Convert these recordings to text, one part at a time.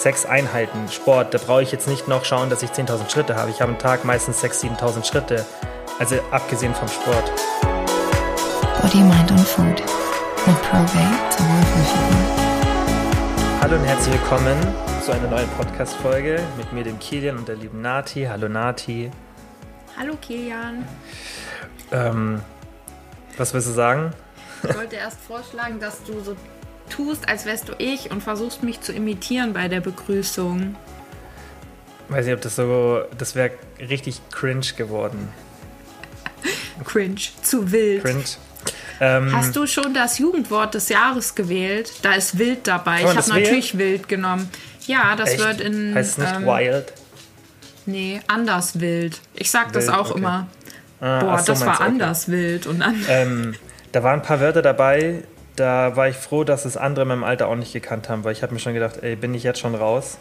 sechs Einheiten Sport. Da brauche ich jetzt nicht noch schauen, dass ich 10.000 Schritte habe. Ich habe am Tag meistens 6.000, 7.000 Schritte. Also abgesehen vom Sport. Body, Mind und Food mit Probate zur Wohlfühlfigur. Hallo und herzlich willkommen zu einer neuen Podcast-Folge mit mir, dem Kilian und der lieben Nati. Hallo Nati. Hallo Kilian. Ähm, was willst du sagen? Ich wollte erst vorschlagen, dass du so tust, als wärst du ich und versuchst mich zu imitieren bei der Begrüßung. Weiß nicht, ob das so. Das wäre richtig cringe geworden. Cringe, zu wild. Cringe. Ähm, Hast du schon das Jugendwort des Jahres gewählt? Da ist wild dabei. Ich das habe natürlich wild genommen. Ja, das echt? wird in. Heißt es nicht ähm, wild? Nee, anders wild. Ich sag das Wild, auch okay. immer. Ah, Boah, so, das war anders wild. Und dann. Ähm, da waren ein paar Wörter dabei, da war ich froh, dass es andere in meinem Alter auch nicht gekannt haben, weil ich habe mir schon gedacht, ey, bin ich jetzt schon raus?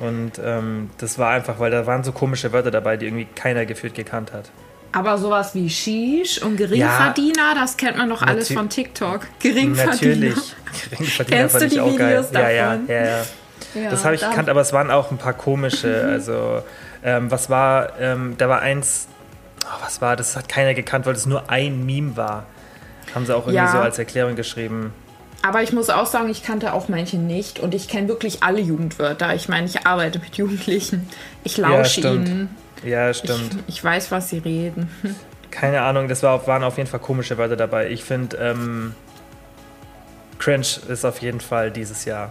Und ähm, das war einfach, weil da waren so komische Wörter dabei, die irgendwie keiner gefühlt gekannt hat. Aber sowas wie Shish und Geringverdiener, das kennt man doch alles von TikTok. Geringverdiener. Natürlich. Geringverdiener Kennst fand du ich die auch geil. Videos Ja, ja, davon? ja, ja. Ja, Das habe ich gekannt, aber es waren auch ein paar komische. Also, ähm, was war, ähm, da war eins, oh, was war, das hat keiner gekannt, weil es nur ein Meme war. Haben sie auch irgendwie Ja. so als Erklärung geschrieben. Aber ich muss auch sagen, ich kannte auch manche nicht und ich kenne wirklich alle Jugendwörter. Ich meine, ich arbeite mit Jugendlichen. Ich lausche stimmt. ihnen. Ja, Ich, stimmt. ich weiß, was sie reden. Keine Ahnung, das war, waren auf jeden Fall komische Wörter dabei. Ich finde, ähm, Cringe ist auf jeden Fall dieses Jahr.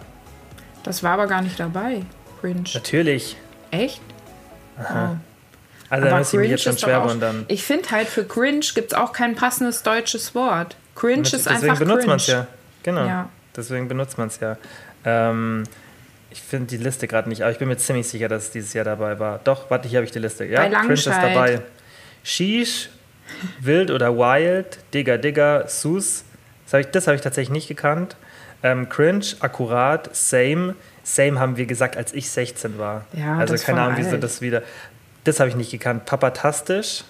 Das war aber gar nicht dabei. Cringe. Natürlich. Echt? Oh. Also Aber ich mich jetzt schon schwer auch- wundern. Ich finde halt, für Cringe gibt es auch kein passendes deutsches Wort. Cringe ist Deswegen einfach benutzt cringe. man es ja. Genau. Ja. Deswegen benutzt man es ja. Ähm, ich finde die Liste gerade nicht, aber ich bin mir ziemlich sicher, dass es dieses Jahr dabei war. Doch, warte, hier habe ich die Liste. Ja, Cringe ist dabei. Sheesh, Wild oder Wild, Digger Digger, Sus. Das habe ich, das hab ich tatsächlich nicht gekannt. Ähm, Cringe, Akkurat, Same. Same haben wir gesagt, als ich 16 war. Ja, also keine Ahnung, wieso das wieder. Das habe ich nicht gekannt. Papatastisch,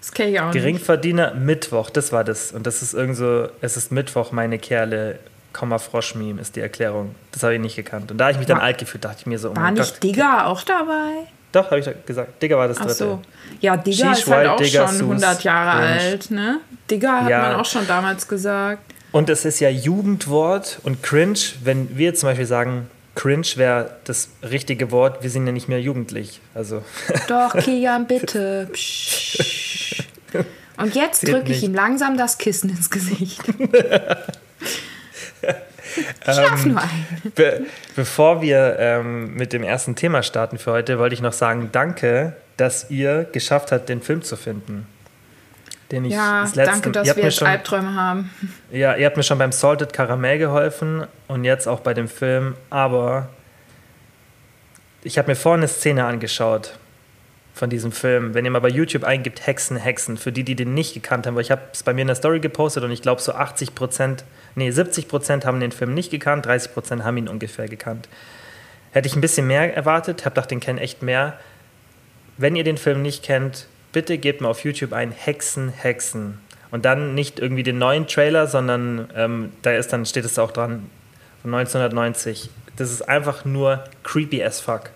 Das kenne ich auch nicht. Geringverdiener, Mittwoch, das war das. Und das ist irgend so, es ist Mittwoch, meine Kerle, Komma Frosch-Meme ist die Erklärung. Das habe ich nicht gekannt. Und da habe ich mich dann War- alt gefühlt, dachte ich mir so, oh War nicht Gott. Digger auch dabei? Doch, habe ich gesagt. Digger war das Ach dritte. so. Ja, Digger ist halt auch Digger, schon Sus, 100 Jahre Cringe. alt, ne? Digger hat Ja. man auch schon damals gesagt. Und es ist ja Jugendwort und cringe, wenn wir zum Beispiel sagen, cringe wäre das richtige Wort, wir sind ja nicht mehr jugendlich. Also Doch, Kilian, bitte. Psch. Und jetzt drücke ich ihm langsam das Kissen ins Gesicht. Schlaf Ähm, nur ein. Be bevor wir ähm, mit dem ersten Thema starten für heute, wollte ich noch sagen, danke, dass ihr geschafft habt, den Film zu finden. Den ich Ja, das letzte, danke, ihr dass habt wir jetzt schon, Albträume haben. Ja, ihr habt mir schon beim Salted Caramel geholfen und jetzt auch bei dem Film, aber ich habe mir vorhin eine Szene angeschaut von diesem Film. Wenn ihr mal bei YouTube eingibt, Hexen, Hexen, für die, die den nicht gekannt haben, weil ich habe es bei mir in der Story gepostet und ich glaube so 80 Prozent, nee 70 Prozent haben den Film nicht gekannt, 30 Prozent haben ihn ungefähr gekannt. Hätte ich ein bisschen mehr erwartet, habe gedacht, den kennen echt mehr. Wenn ihr den Film nicht kennt, bitte gebt mal auf YouTube ein Hexen, Hexen. Und dann nicht irgendwie den neuen Trailer, sondern ähm, da ist dann steht es auch dran von 1990. Das ist einfach nur creepy as fuck.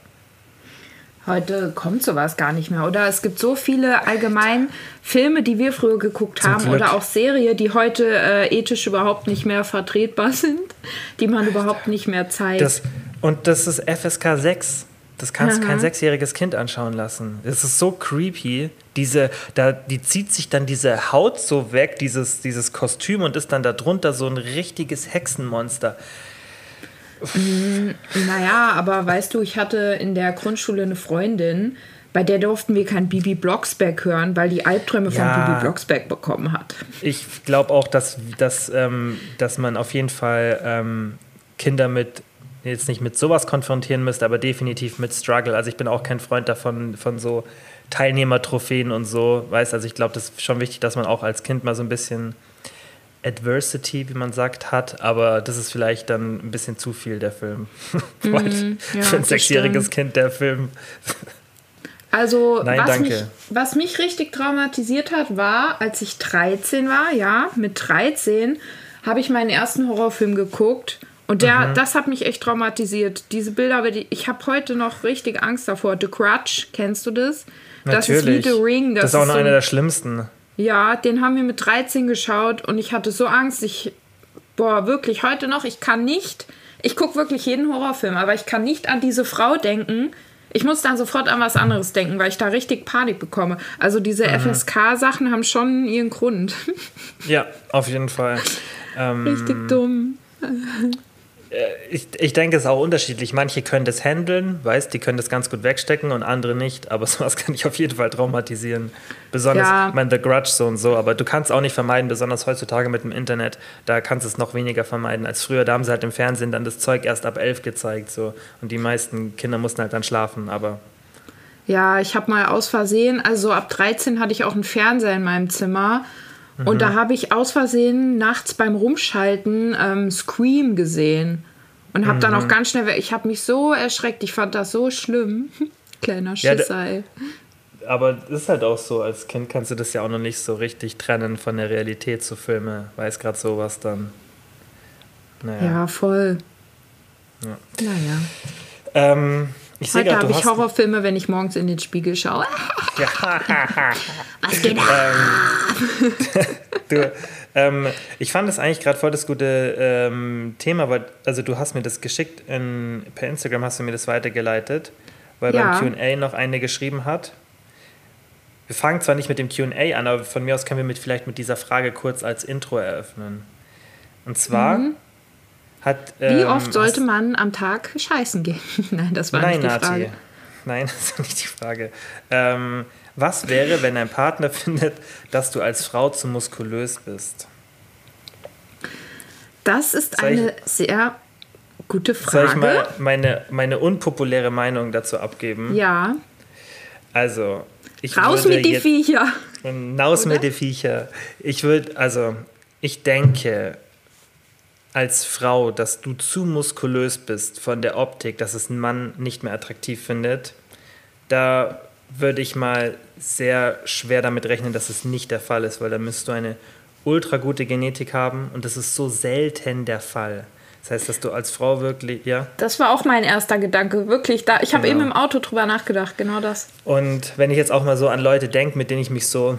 Heute kommt sowas gar nicht mehr, oder? Es gibt so viele allgemein Filme, die wir früher geguckt Zum haben Glück. oder auch Serien, die heute äh, ethisch überhaupt nicht mehr vertretbar sind, die man überhaupt nicht mehr zeigt. Das, und das ist FSK 6. Das kannst kein sechsjähriges Kind anschauen lassen. Das ist so creepy. Diese, da, die zieht sich dann diese Haut so weg, dieses, dieses Kostüm und ist dann darunter so ein richtiges Hexenmonster. Naja, aber weißt du, ich hatte in der Grundschule eine Freundin, bei der durften wir kein Bibi Blocksberg hören, weil die Albträume Ja. von Bibi Blocksberg bekommen hat. Ich glaube auch, dass, dass, ähm, dass man auf jeden Fall ähm, Kinder mit jetzt nicht mit sowas konfrontieren müsste, aber definitiv mit Struggle. Also ich bin auch kein Freund davon, von so Teilnehmertrophäen und so, weißt also ich glaube, das ist schon wichtig, dass man auch als Kind mal so ein bisschen Adversity, wie man sagt, hat, aber das ist vielleicht dann ein bisschen zu viel, der Film. Mhm, ja, Für ein sechsjähriges. Kind, der Film. Also, Nein, was, danke. Mich, was mich richtig traumatisiert hat, war, als ich 13 war, ja, mit 13 habe ich meinen ersten Horrorfilm geguckt Und der, mhm. das hat mich echt traumatisiert. Diese Bilder, ich habe heute noch richtig Angst davor. The Crutch, kennst du das? Das ist wie The Ring. Das, das ist auch noch so, einer der schlimmsten. Ja, den haben wir mit 13 geschaut und ich hatte so Angst. Ich, boah, wirklich, heute noch, ich kann nicht, ich gucke wirklich jeden Horrorfilm, aber ich kann nicht an diese Frau denken. Ich muss dann sofort an was anderes denken, weil ich da richtig Panik bekomme. Also diese mhm. FSK-Sachen haben schon ihren Grund. Ja, auf jeden Fall. Ähm, richtig dumm. Äh, ich, ich denke, es ist auch unterschiedlich. Manche können das handeln, weißt, die können das ganz gut wegstecken und andere nicht. Aber sowas kann ich auf jeden Fall traumatisieren. Besonders, ja. ich meine, The Grudge so und so. Aber du kannst auch nicht vermeiden, besonders heutzutage mit dem Internet. Da kannst du es noch weniger vermeiden als früher. Da haben sie halt im Fernsehen dann das Zeug erst ab elf gezeigt. So. Und die meisten Kinder mussten halt dann schlafen. Aber ja, ich habe mal aus Versehen, also ab 13 hatte ich auch einen Fernseher in meinem Zimmer. Und da mhm. habe ich aus Versehen nachts beim Rumschalten ähm, Scream gesehen. Und habe mhm. dann auch mhm. ganz schnell, ich habe mich so erschreckt, ich fand das so schlimm. Kleiner Schissei. Ja, aber ist halt auch so, als Kind kannst du das ja auch noch nicht so richtig trennen von der Realität zu Filme. Weiß gerade sowas dann. Naja. Ja, voll. Ja. Naja. Ähm, ich Heute habe ich Horrorfilme, wenn ich morgens in den Spiegel schaue. Was geht ähm, du, ähm, Ich fand das eigentlich gerade voll das gute ähm, Thema, weil also du hast mir das geschickt, in, per Instagram hast du mir das weitergeleitet, weil ja. beim Q&A noch eine geschrieben hat. Wir fangen zwar nicht mit dem Q&A an, aber von mir aus können wir mit, vielleicht mit dieser Frage kurz als Intro eröffnen. Und zwar... Mhm hat, Wie ähm, oft sollte man am Tag scheißen gehen? Nein, das war Nein, nicht die Nati. Frage. Nein, das ist nicht die Frage. Ähm, was wäre, wenn dein Partner findet, dass du als Frau zu muskulös bist? Das ist soll eine ich, sehr gute Frage. Soll ich mal meine, meine unpopuläre Meinung dazu abgeben? Ja. Also, ich Raus mit die Viecher. Raus mit die Viecher. Ich würde, also, ich denke, als Frau, dass du zu muskulös bist von der Optik, dass es ein Mann nicht mehr attraktiv findet, da würde ich mal sehr schwer damit rechnen, dass es nicht der Fall ist, weil da müsst du eine ultra gute Genetik haben und das ist so selten der Fall. Das heißt, dass du als Frau wirklich, ja? Das war auch mein erster Gedanke, wirklich. Da, ich habe genau. eben im Auto drüber nachgedacht, genau das. Und wenn ich jetzt auch mal so an Leute denke, mit denen ich mich so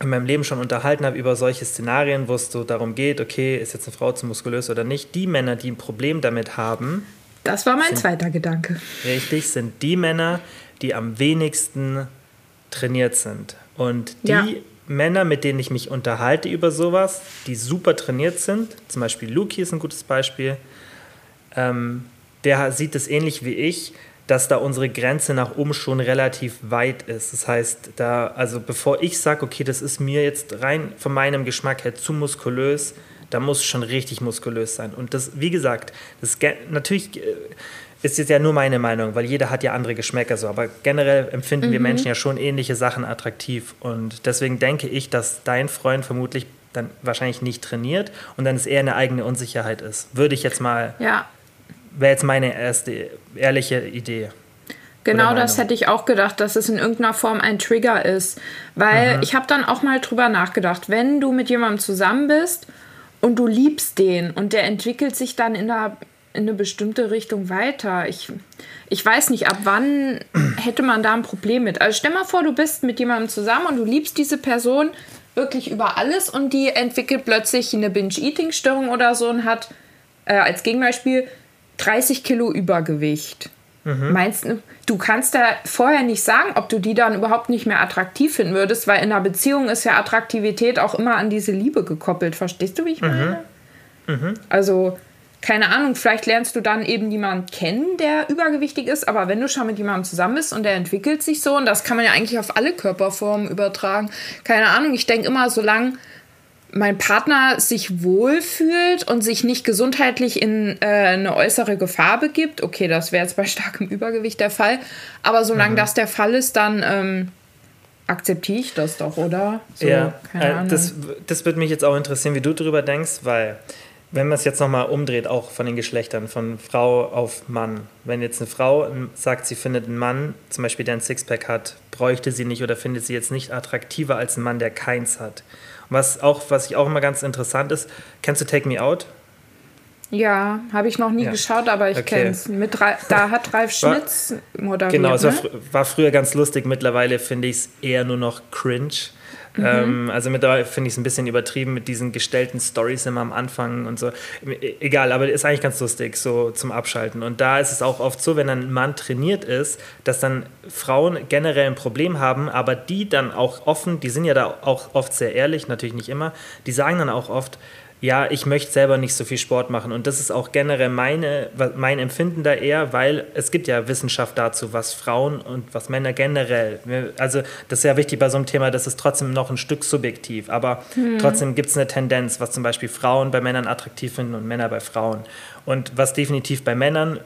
in meinem Leben schon unterhalten habe über solche Szenarien, wo es so darum geht, okay, ist jetzt eine Frau zu muskulös oder nicht, die Männer, die ein Problem damit haben. Das war mein sind, zweiter Gedanke. Richtig, sind die Männer, die am wenigsten trainiert sind. Und die ja. Männer, mit denen ich mich unterhalte über sowas, die super trainiert sind, zum Beispiel Luki ist ein gutes Beispiel, ähm, der sieht es ähnlich wie ich, dass da unsere Grenze nach oben schon relativ weit ist. Das heißt, da, also bevor ich sage, okay, das ist mir jetzt rein von meinem Geschmack her zu muskulös, da muss schon richtig muskulös sein. Und das, wie gesagt, das natürlich äh, ist jetzt ja nur meine Meinung, weil jeder hat ja andere Geschmäcker so, aber generell empfinden mhm. wir Menschen ja schon ähnliche Sachen attraktiv. Und deswegen denke ich, dass dein Freund vermutlich dann wahrscheinlich nicht trainiert und dann es eher eine eigene Unsicherheit ist. Würde ich jetzt mal ja wäre jetzt meine erste ehrliche Idee. Genau das hätte ich auch gedacht, dass es in irgendeiner Form ein Trigger ist. Weil mhm. ich habe dann auch mal drüber nachgedacht, wenn du mit jemandem zusammen bist und du liebst den und der entwickelt sich dann in, einer, in eine bestimmte Richtung weiter. Ich, ich weiß nicht, ab wann hätte man da ein Problem mit. Also stell mal vor, du bist mit jemandem zusammen und du liebst diese Person wirklich über alles und die entwickelt plötzlich eine Binge-Eating-Störung oder so und hat äh, als Gegenbeispiel 30 Kilo Übergewicht. Mhm. Meinst du, du kannst da vorher nicht sagen, ob du die dann überhaupt nicht mehr attraktiv finden würdest, weil in einer Beziehung ist ja Attraktivität auch immer an diese Liebe gekoppelt. Verstehst du, wie ich mhm. meine? Mhm. Also, keine Ahnung, vielleicht lernst du dann eben jemanden kennen, der übergewichtig ist, aber wenn du schon mit jemandem zusammen bist und der entwickelt sich so, und das kann man ja eigentlich auf alle Körperformen übertragen, keine Ahnung, ich denke immer, solange mein Partner sich wohlfühlt und sich nicht gesundheitlich in äh, eine äußere Gefahr begibt, okay, das wäre jetzt bei starkem Übergewicht der Fall, aber solange mhm. das der Fall ist, dann ähm, akzeptiere ich das doch, oder? So, ja, äh, das, das würde mich jetzt auch interessieren, wie du darüber denkst, weil wenn man es jetzt nochmal umdreht, auch von den Geschlechtern, von Frau auf Mann. Wenn jetzt eine Frau sagt, sie findet einen Mann, zum Beispiel der ein Sixpack hat, bräuchte sie nicht oder findet sie jetzt nicht attraktiver als ein Mann, der keins hat. Was, auch, was ich auch immer ganz interessant ist, kennst du Take Me Out? Ja, habe ich noch nie ja. geschaut, aber ich okay. kenne es. Da hat Ralf Schmitz moderiert. Genau, es war, ne? war, früher ganz lustig. Mittlerweile finde ich es eher nur noch cringe. Mhm. Ähm, also mittlerweile finde ich es ein bisschen übertrieben mit diesen gestellten Stories immer am Anfang und so. Egal, aber ist eigentlich ganz lustig, so zum Abschalten. Und da ist es auch oft so, wenn ein Mann trainiert ist, dass dann Frauen generell ein Problem haben, aber die dann auch offen, die sind ja da auch oft sehr ehrlich, natürlich nicht immer, die sagen dann auch oft, ja, ich möchte selber nicht so viel Sport machen. Und das ist auch generell meine, mein Empfinden da eher, weil es gibt ja Wissenschaft dazu, was Frauen und was Männer generell, also das ist ja wichtig bei so einem Thema, das ist trotzdem noch ein Stück subjektiv, aber hm. trotzdem gibt es eine Tendenz, was zum Beispiel Frauen bei Männern attraktiv finden und Männer bei Frauen. Und was definitiv bei Männern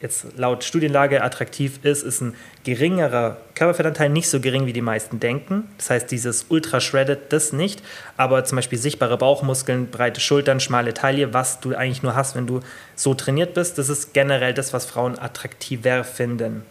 jetzt laut Studienlage attraktiv ist, ist ein geringerer Körperfettanteil, nicht so gering wie die meisten denken. Das heißt, dieses Ultra Shredded, das nicht, aber zum Beispiel sichtbare Bauchmuskeln, breite Schultern, schmale Taille, was du eigentlich nur hast, wenn du so trainiert bist, das ist generell das, was Frauen attraktiver finden.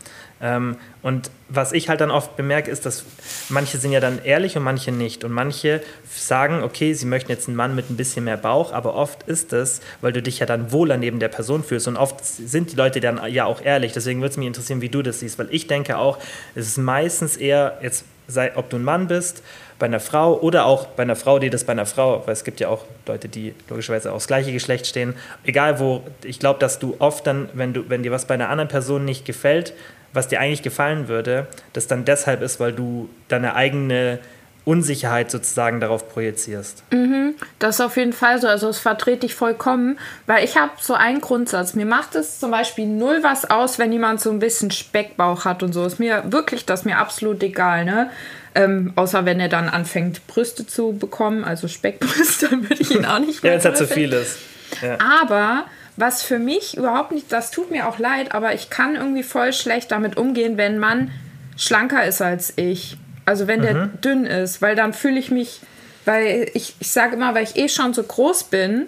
Ähm, und was ich halt dann oft bemerke, ist, dass manche sind ja dann ehrlich und manche nicht. Und manche sagen, okay, sie möchten jetzt einen Mann mit ein bisschen mehr Bauch, aber oft ist es, weil du dich ja dann wohler neben der Person fühlst. Und oft sind die Leute dann ja auch ehrlich. Deswegen würde es mich interessieren, wie du das siehst, weil ich denke auch, es ist meistens eher, jetzt sei, ob du ein Mann bist, bei einer Frau oder auch bei einer Frau, die das bei einer Frau, weil es gibt ja auch Leute, die logischerweise aufs gleiche Geschlecht stehen. Egal wo, ich glaube, dass du oft dann, wenn du, wenn dir was bei einer anderen Person nicht gefällt, was dir eigentlich gefallen würde, das dann deshalb ist, weil du deine eigene Unsicherheit sozusagen darauf projizierst. Mhm, das ist auf jeden Fall so. Also das vertrete ich vollkommen, weil ich habe so einen Grundsatz. Mir macht es zum Beispiel null was aus, wenn jemand so ein bisschen Speckbauch hat und so. Ist mir wirklich, das mir absolut egal, ne? Ähm, außer wenn er dann anfängt, Brüste zu bekommen, also Speckbrüste, dann würde ich ihn auch nicht mehr. ja, wenn es halt zu viel ist. Ja. Aber was für mich überhaupt nicht, das tut mir auch leid, aber ich kann irgendwie voll schlecht damit umgehen, wenn man schlanker ist als ich. Also wenn mhm. der dünn ist, weil dann fühle ich mich, weil ich, ich sage immer, weil ich eh schon so groß bin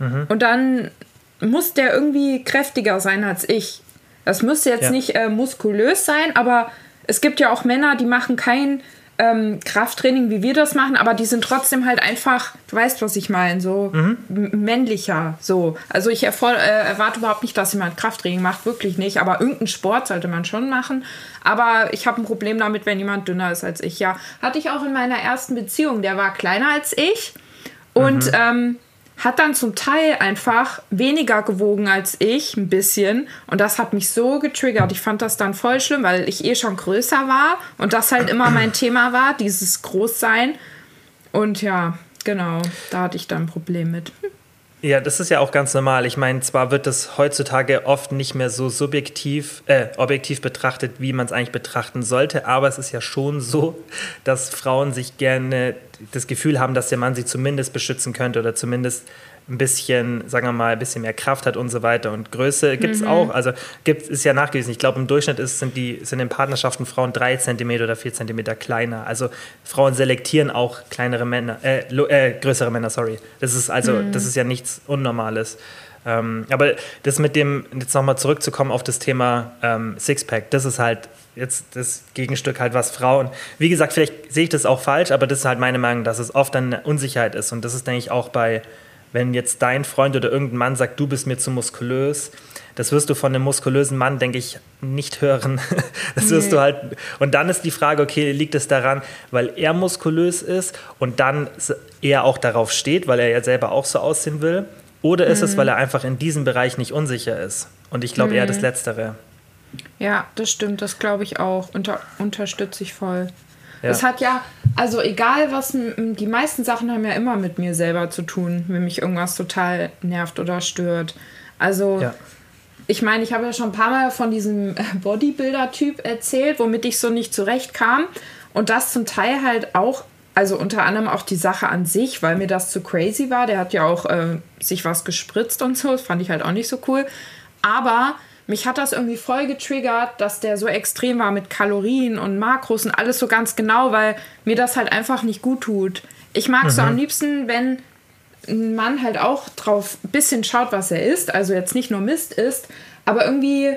mhm. und dann muss der irgendwie kräftiger sein als ich. Das müsste jetzt ja. nicht äh, muskulös sein, aber es gibt ja auch Männer, die machen kein ähm, Krafttraining, wie wir das machen, aber die sind trotzdem halt einfach, du weißt, was ich meine, so mhm. männlicher. So. Also ich äh, erwarte überhaupt nicht, dass jemand Krafttraining macht, wirklich nicht, aber irgendeinen Sport sollte man schon machen. Aber ich habe ein Problem damit, wenn jemand dünner ist als ich. Ja, hatte ich auch in meiner ersten Beziehung, der war kleiner als ich und mhm. ähm, hat dann zum Teil einfach weniger gewogen als ich, ein bisschen. Und das hat mich so getriggert. Ich fand das dann voll schlimm, weil ich eh schon größer war und das halt immer mein Thema war, dieses Großsein. Und ja, genau, da hatte ich dann ein Problem mit. Ja, das ist ja auch ganz normal. Ich meine, zwar wird das heutzutage oft nicht mehr so subjektiv, äh, objektiv betrachtet, wie man es eigentlich betrachten sollte, aber es ist ja schon so, dass Frauen sich gerne das Gefühl haben, dass der Mann sie zumindest beschützen könnte oder zumindest ein bisschen, sagen wir mal, ein bisschen mehr Kraft hat und so weiter. Und Größe gibt es mhm. auch. Also gibt ist ja nachgewiesen. Ich glaube, im Durchschnitt ist, sind, die, sind in Partnerschaften Frauen drei Zentimeter oder vier Zentimeter kleiner. Also Frauen selektieren auch kleinere Männer, äh, äh, größere Männer, sorry. Das ist also, mhm. das ist ja nichts Unnormales. Ähm, aber das mit dem, jetzt nochmal zurückzukommen auf das Thema ähm, Sixpack, das ist halt jetzt das Gegenstück halt, was Frauen, wie gesagt, vielleicht sehe ich das auch falsch, aber das ist halt meine Meinung, dass es oft eine Unsicherheit ist. Und das ist, denke ich, auch bei wenn jetzt dein Freund oder irgendein Mann sagt, du bist mir zu muskulös, das wirst du von einem muskulösen Mann, denke ich, nicht hören. Das wirst nee. du halt. Und dann ist die Frage, okay, liegt es daran, weil er muskulös ist und dann er auch darauf steht, weil er ja selber auch so aussehen will? Oder ist mhm. es, weil er einfach in diesem Bereich nicht unsicher ist? Und ich glaube mhm. eher das Letztere. Ja, das stimmt, das glaube ich auch. Unter, unterstütze ich voll. Ja. Das hat ja, also egal was, die meisten Sachen haben ja immer mit mir selber zu tun, wenn mich irgendwas total nervt oder stört. Also, ja. ich meine, ich habe ja schon ein paar Mal von diesem Bodybuilder-Typ erzählt, womit ich so nicht zurechtkam. Und das zum Teil halt auch, also unter anderem auch die Sache an sich, weil mir das zu crazy war. Der hat ja auch äh, sich was gespritzt und so, das fand ich halt auch nicht so cool. Aber mich hat das irgendwie voll getriggert, dass der so extrem war mit Kalorien und Makros und alles so ganz genau, weil mir das halt einfach nicht gut tut. Ich mag es mhm. so am liebsten, wenn ein Mann halt auch drauf ein bisschen schaut, was er isst, also jetzt nicht nur Mist isst, aber irgendwie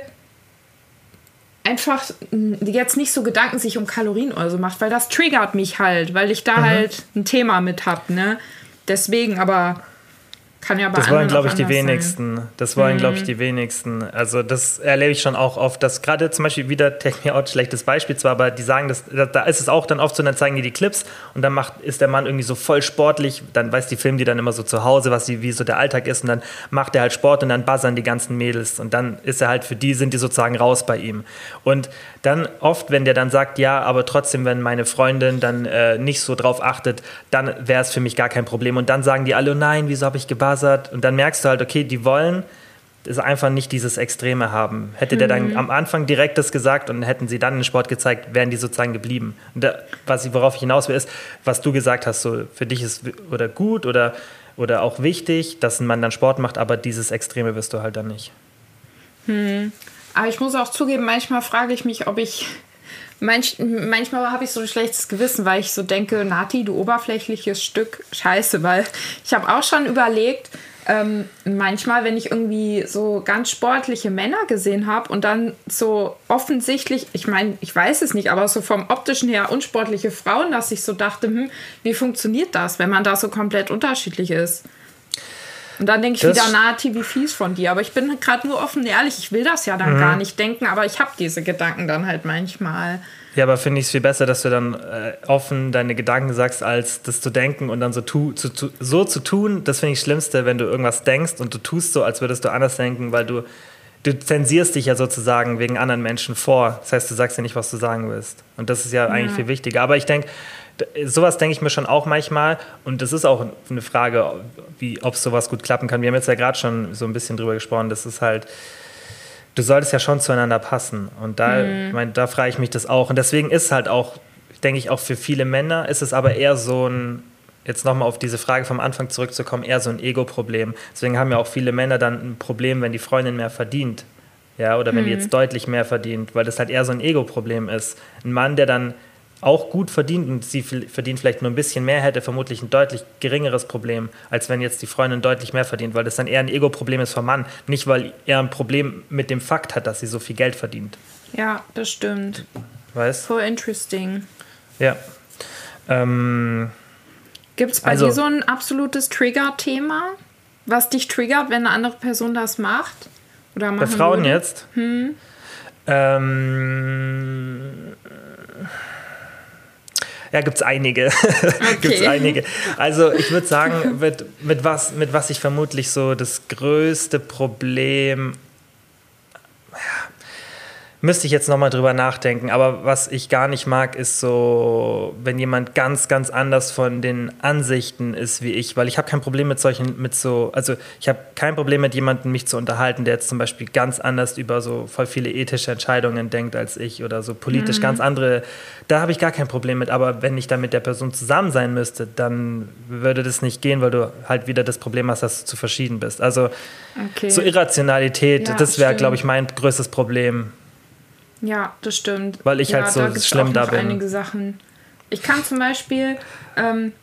einfach jetzt nicht so Gedanken sich um Kalorien oder so macht, weil das triggert mich halt, weil ich da mhm. halt ein Thema mit habe, ne? Deswegen, aber Kann ja bei Das wollen, glaube ich, die anders sein. wenigsten. Das wollen, glaube ich, Mhm. die wenigsten. Also das erlebe ich schon auch oft, dass gerade zum Beispiel wieder Take Me Out, schlechtes Beispiel zwar, aber die sagen, dass, da, ist es auch dann oft so, dann zeigen die die Clips und dann macht, ist der Mann irgendwie so voll sportlich, dann weiß die filmen die dann immer so zu Hause, was die, wie so der Alltag ist und dann macht er halt Sport und dann buzzern die ganzen Mädels und dann ist er halt für die, sind die sozusagen raus bei ihm. Und dann oft, wenn der dann sagt, ja, aber trotzdem, wenn meine Freundin dann äh, nicht so drauf achtet, dann wäre es für mich gar kein Problem. Und dann sagen die alle, oh nein, wieso habe ich gebuzzert? Und dann merkst du halt, okay, die wollen es einfach nicht dieses Extreme haben. Hätte der dann am Anfang direkt das gesagt und hätten sie dann den Sport gezeigt, wären die sozusagen geblieben. Und da, was ich, worauf ich hinaus will, ist, was du gesagt hast, so für dich ist oder gut oder, oder auch wichtig, dass ein Mann dann Sport macht, aber dieses Extreme wirst du halt dann nicht. Aber ich muss auch zugeben, manchmal frage ich mich, ob ich. Manch, manchmal habe ich so ein schlechtes Gewissen, weil ich so denke, Nati, du oberflächliches Stück Scheiße, weil ich habe auch schon überlegt, ähm, manchmal, wenn ich irgendwie so ganz sportliche Männer gesehen habe und dann so offensichtlich, ich meine, ich weiß es nicht, aber so vom optischen her unsportliche Frauen, dass ich so dachte, hm, wie funktioniert das, wenn man da so komplett unterschiedlich ist? Und dann denke ich Das- wieder, Nati, wie fies von dir. Aber ich bin gerade nur offen ehrlich, ich will das ja dann gar nicht denken, aber ich habe diese Gedanken dann halt manchmal. Ja, aber finde ich es viel besser, dass du dann äh, offen deine Gedanken sagst, als das zu denken und dann so, tu, zu, zu, so zu tun. Das finde ich das Schlimmste, wenn du irgendwas denkst und du tust so, als würdest du anders denken, weil du, du zensierst dich ja sozusagen wegen anderen Menschen vor. Das heißt, du sagst ja nicht, was du sagen willst. Und das ist ja, eigentlich viel wichtiger. Aber ich denke, sowas denke ich mir schon auch manchmal. Und das ist auch eine Frage, wie, ob sowas gut klappen kann. Wir haben jetzt ja gerade schon so ein bisschen drüber gesprochen. Das ist halt du solltest ja schon zueinander passen. Und da, ich meine, da frage ich mich das auch. Und deswegen ist halt auch, denke ich, auch für viele Männer ist es aber eher so ein, jetzt nochmal auf diese Frage vom Anfang zurückzukommen, eher so ein Ego-Problem. Deswegen haben ja auch viele Männer dann ein Problem, wenn die Freundin mehr verdient. Ja, oder wenn die jetzt deutlich mehr verdient, weil das halt eher so ein Ego-Problem ist. Ein Mann, der dann auch gut verdient und sie verdient vielleicht nur ein bisschen mehr, hätte vermutlich ein deutlich geringeres Problem, als wenn jetzt die Freundin deutlich mehr verdient, weil das dann eher ein Ego-Problem ist vom Mann, nicht weil er ein Problem mit dem Fakt hat, dass sie so viel Geld verdient. Ja, das stimmt. Weißt? So interesting. Ja. Ähm, Gibt es bei Also- dir so ein absolutes Trigger-Thema, was dich triggert, wenn eine andere Person das macht? Oder bei Frauen würde? jetzt? Ähm, ja, gibt es einige. gibt's Okay. einige. Also ich würde sagen, mit, mit, was, mit was ich vermutlich so das größte Problem müsste ich jetzt nochmal drüber nachdenken. Aber was ich gar nicht mag, ist so, wenn jemand ganz, ganz anders von den Ansichten ist wie ich. Weil ich habe kein Problem mit solchen, mit so, also ich habe kein Problem mit jemandem, mich zu unterhalten, der jetzt zum Beispiel ganz anders über so voll viele ethische Entscheidungen denkt als ich oder so politisch ganz andere. Da habe ich gar kein Problem mit. Aber wenn ich dann mit der Person zusammen sein müsste, dann würde das nicht gehen, weil du halt wieder das Problem hast, dass du zu verschieden bist. Also Okay. so Irrationalität, Ja, das wäre, glaube ich, mein größtes Problem. Ja, das stimmt. Weil ich ja, halt so da schlimm da bin. einige Sachen. Ich kann zum Beispiel, ähm,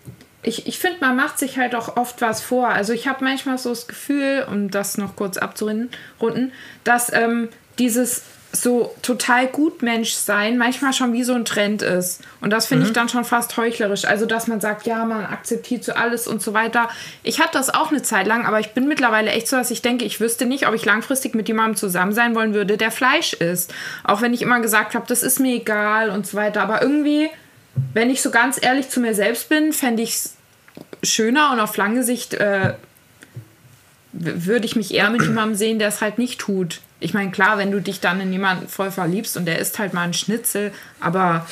ich, ich finde, man macht sich halt auch oft was vor. Also ich habe manchmal so das Gefühl, um das noch kurz abzurunden, runden, dass ähm, dieses so total gut Mensch sein manchmal schon wie so ein Trend ist. Und das finde Mhm. ich dann schon fast heuchlerisch. Also, dass man sagt, ja, man akzeptiert so alles und so weiter. Ich hatte das auch eine Zeit lang, aber ich bin mittlerweile echt so, dass ich denke, ich wüsste nicht, ob ich langfristig mit jemandem zusammen sein wollen würde, der Fleisch isst. Auch wenn ich immer gesagt habe, das ist mir egal und so weiter. Aber irgendwie, wenn ich so ganz ehrlich zu mir selbst bin, fände ich es schöner und auf lange Sicht äh, würde ich mich eher mit jemandem sehen, der es halt nicht tut. Ich meine, klar, wenn du dich dann in jemanden voll verliebst und der isst halt mal einen Schnitzel, aber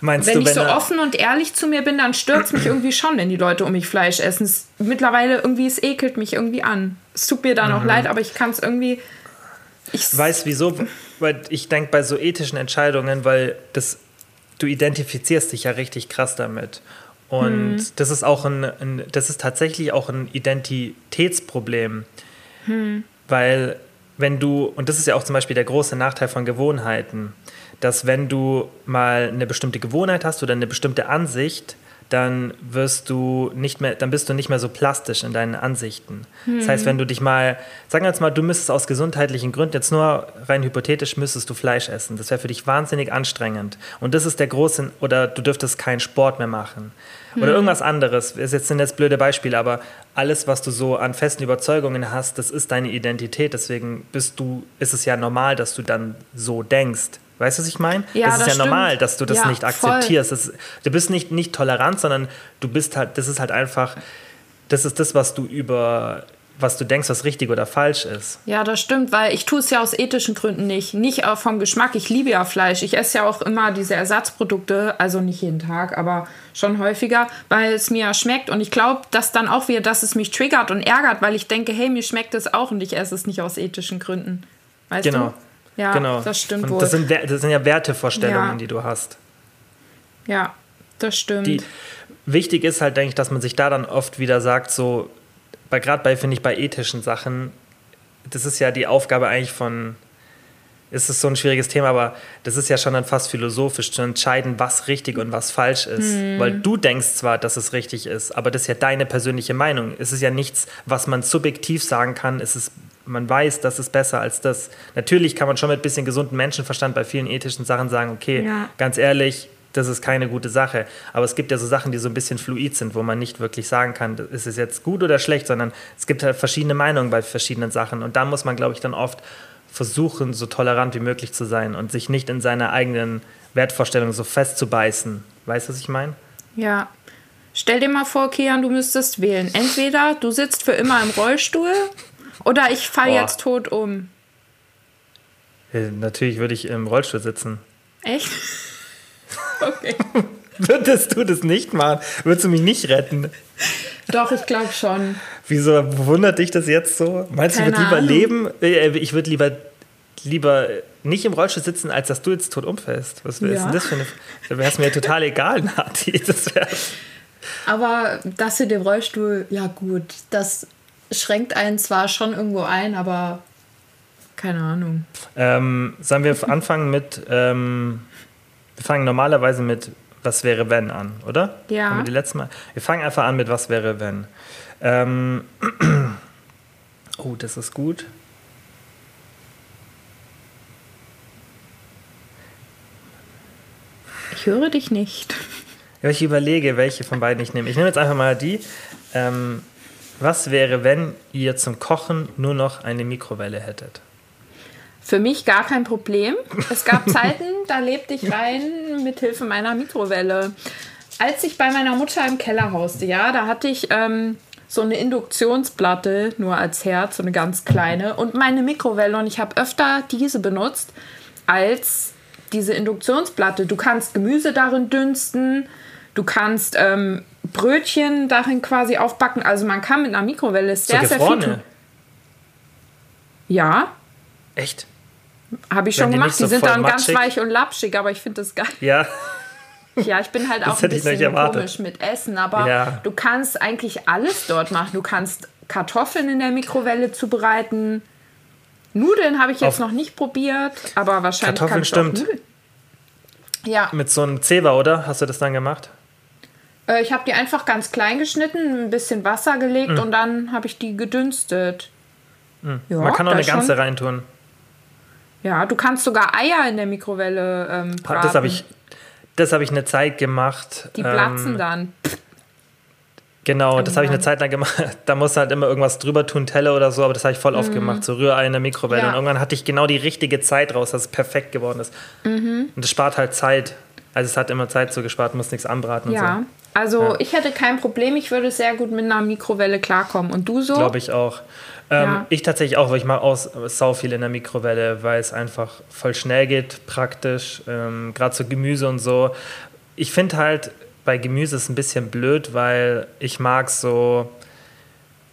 Meinst wenn du, ich wenn so offen und ehrlich zu mir bin, dann stört es mich irgendwie schon, wenn die Leute um mich Fleisch essen. Es, mittlerweile irgendwie, es ekelt mich irgendwie an. Es tut mir dann auch leid, aber ich kann es irgendwie. Ich weiß wieso? Weil ich denke bei so ethischen Entscheidungen, weil das, du identifizierst dich ja richtig krass damit. Und Hm. das ist auch ein, ein, das ist tatsächlich auch ein Identitätsproblem. Hm. Weil wenn du, und das ist ja auch zum Beispiel der große Nachteil von Gewohnheiten, dass wenn du mal eine bestimmte Gewohnheit hast oder eine bestimmte Ansicht, dann wirst du nicht mehr, dann bist du nicht mehr so plastisch in deinen Ansichten. Hm. Das heißt, wenn du dich mal, sagen wir jetzt mal, du müsstest aus gesundheitlichen Gründen, jetzt nur rein hypothetisch, müsstest du Fleisch essen. Das wäre für dich wahnsinnig anstrengend. Und das ist der große, oder du dürftest keinen Sport mehr machen. Oder hm. irgendwas anderes. Das sind jetzt blöde Beispiele, aber alles, was du so an festen Überzeugungen hast, das ist deine Identität. Deswegen bist du, ist es ja normal, dass du dann so denkst. Weißt du, was ich meine? Ja, das ist das ja stimmt. normal, dass du das ja, nicht akzeptierst. Das, du bist nicht, nicht tolerant, sondern du bist halt, das ist halt einfach, das ist das, was du über, was du denkst, was richtig oder falsch ist. Ja, das stimmt, weil ich tue es ja aus ethischen Gründen nicht. Nicht vom Geschmack. Ich liebe ja Fleisch. Ich esse ja auch immer diese Ersatzprodukte, also nicht jeden Tag, aber schon häufiger, weil es mir schmeckt. Und ich glaube, dass dann auch wieder, dass es mich triggert und ärgert, weil ich denke, hey, mir schmeckt es auch und ich esse es nicht aus ethischen Gründen. Weißt genau. du? Ja, genau. das stimmt und wohl. Das sind, das sind ja Wertevorstellungen, ja. die du hast. Ja, das stimmt. Die, wichtig ist halt, denke ich, dass man sich da dann oft wieder sagt, so, gerade bei, finde ich, bei ethischen Sachen, das ist ja die Aufgabe eigentlich von, ist es so ein schwieriges Thema, aber das ist ja schon dann fast philosophisch zu entscheiden, was richtig und was falsch ist. Mhm. Weil du denkst zwar, dass es richtig ist, aber das ist ja deine persönliche Meinung. Es ist ja nichts, was man subjektiv sagen kann, es ist man weiß, das ist besser als das. Natürlich kann man schon mit ein bisschen gesundem Menschenverstand bei vielen ethischen Sachen sagen, okay, ja. ganz ehrlich, das ist keine gute Sache. Aber es gibt ja so Sachen, die so ein bisschen fluid sind, wo man nicht wirklich sagen kann, ist es jetzt gut oder schlecht, sondern es gibt halt verschiedene Meinungen bei verschiedenen Sachen. Und da muss man, glaube ich, dann oft versuchen, so tolerant wie möglich zu sein und sich nicht in seiner eigenen Wertvorstellung so festzubeißen. Weißt du, was ich meine? Ja. Stell dir mal vor, Kian, du müsstest wählen. Entweder du sitzt für immer im Rollstuhl oder ich falle jetzt tot um. Ja, natürlich würde ich im Rollstuhl sitzen. Echt? Okay. Würdest du das nicht machen? Würdest du mich nicht retten? Doch, ich glaube schon. Wieso wundert dich das jetzt so? Meinst Keine du, ich würde lieber Ahnung. leben? Äh, ich würde lieber, lieber nicht im Rollstuhl sitzen, als dass du jetzt tot umfällst. Was ja. ist denn das für eine. Da wäre es mir total egal, Nati. Das Aber das in dem Rollstuhl, ja gut, das schränkt einen zwar schon irgendwo ein, aber keine Ahnung. Ähm, sollen wir anfangen mit, ähm, wir fangen normalerweise mit Was wäre wenn an, oder? Ja. Haben wir, die letzte Mal? wir fangen einfach an mit Was wäre wenn. Ähm, oh, das ist gut. Ich höre dich nicht. Ja, ich überlege, welche von beiden ich nehme. Ich nehme jetzt einfach mal die. Ähm, was wäre, wenn ihr zum Kochen nur noch eine Mikrowelle hättet? Für mich gar kein Problem. Es gab Zeiten, da lebte ich rein mit Hilfe meiner Mikrowelle. Als ich bei meiner Mutter im Keller hauste, ja, da hatte ich ähm, so eine Induktionsplatte nur als Herz, so eine ganz kleine, und meine Mikrowelle. Und ich habe öfter diese benutzt als diese Induktionsplatte. Du kannst Gemüse darin dünsten, du kannst ähm, Brötchen darin quasi aufbacken. Also man kann mit einer Mikrowelle sehr, so sehr viel tun. Ja. Echt? Habe ich schon gemacht. Die, die sind dann matschig? ganz weich und lapschig, aber ich finde das geil. Ja. Ja, ich bin halt auch ein bisschen komisch mit Essen, aber ja. du kannst eigentlich alles dort machen. Du kannst Kartoffeln in der Mikrowelle zubereiten. Nudeln habe ich jetzt Auf noch nicht probiert, aber wahrscheinlich Kartoffeln stimmt. Ja. Mit so einem Zewa, oder? Hast du das dann gemacht? Äh, ich habe die einfach ganz klein geschnitten, ein bisschen Wasser gelegt mhm. und dann habe ich die gedünstet. Mhm. Ja, Man kann auch eine ganze schon. reintun. Ja, du kannst sogar Eier in der Mikrowelle ähm, braten. Das habe ich, hab ich eine Zeit gemacht. Die platzen ähm, dann. Genau, das habe ich eine Zeit lang gemacht. Da musst du halt immer irgendwas drüber tun, Teller oder so, aber das habe ich voll oft mhm. gemacht. So Rührei in der Mikrowelle. Ja. Und irgendwann hatte ich genau die richtige Zeit raus, dass es perfekt geworden ist. Mhm. Und das spart halt Zeit. Also es hat immer Zeit so gespart, muss nichts anbraten ja. und so. Also ja. ich hätte kein Problem, ich würde sehr gut mit einer Mikrowelle klarkommen. Und du so? Glaube ich auch. Ähm, ja. Ich tatsächlich auch, weil ich mache auch sau viel in der Mikrowelle, weil es einfach voll schnell geht, praktisch, ähm, gerade so Gemüse und so. Ich finde halt, bei Gemüse ist es ein bisschen blöd, weil ich mag so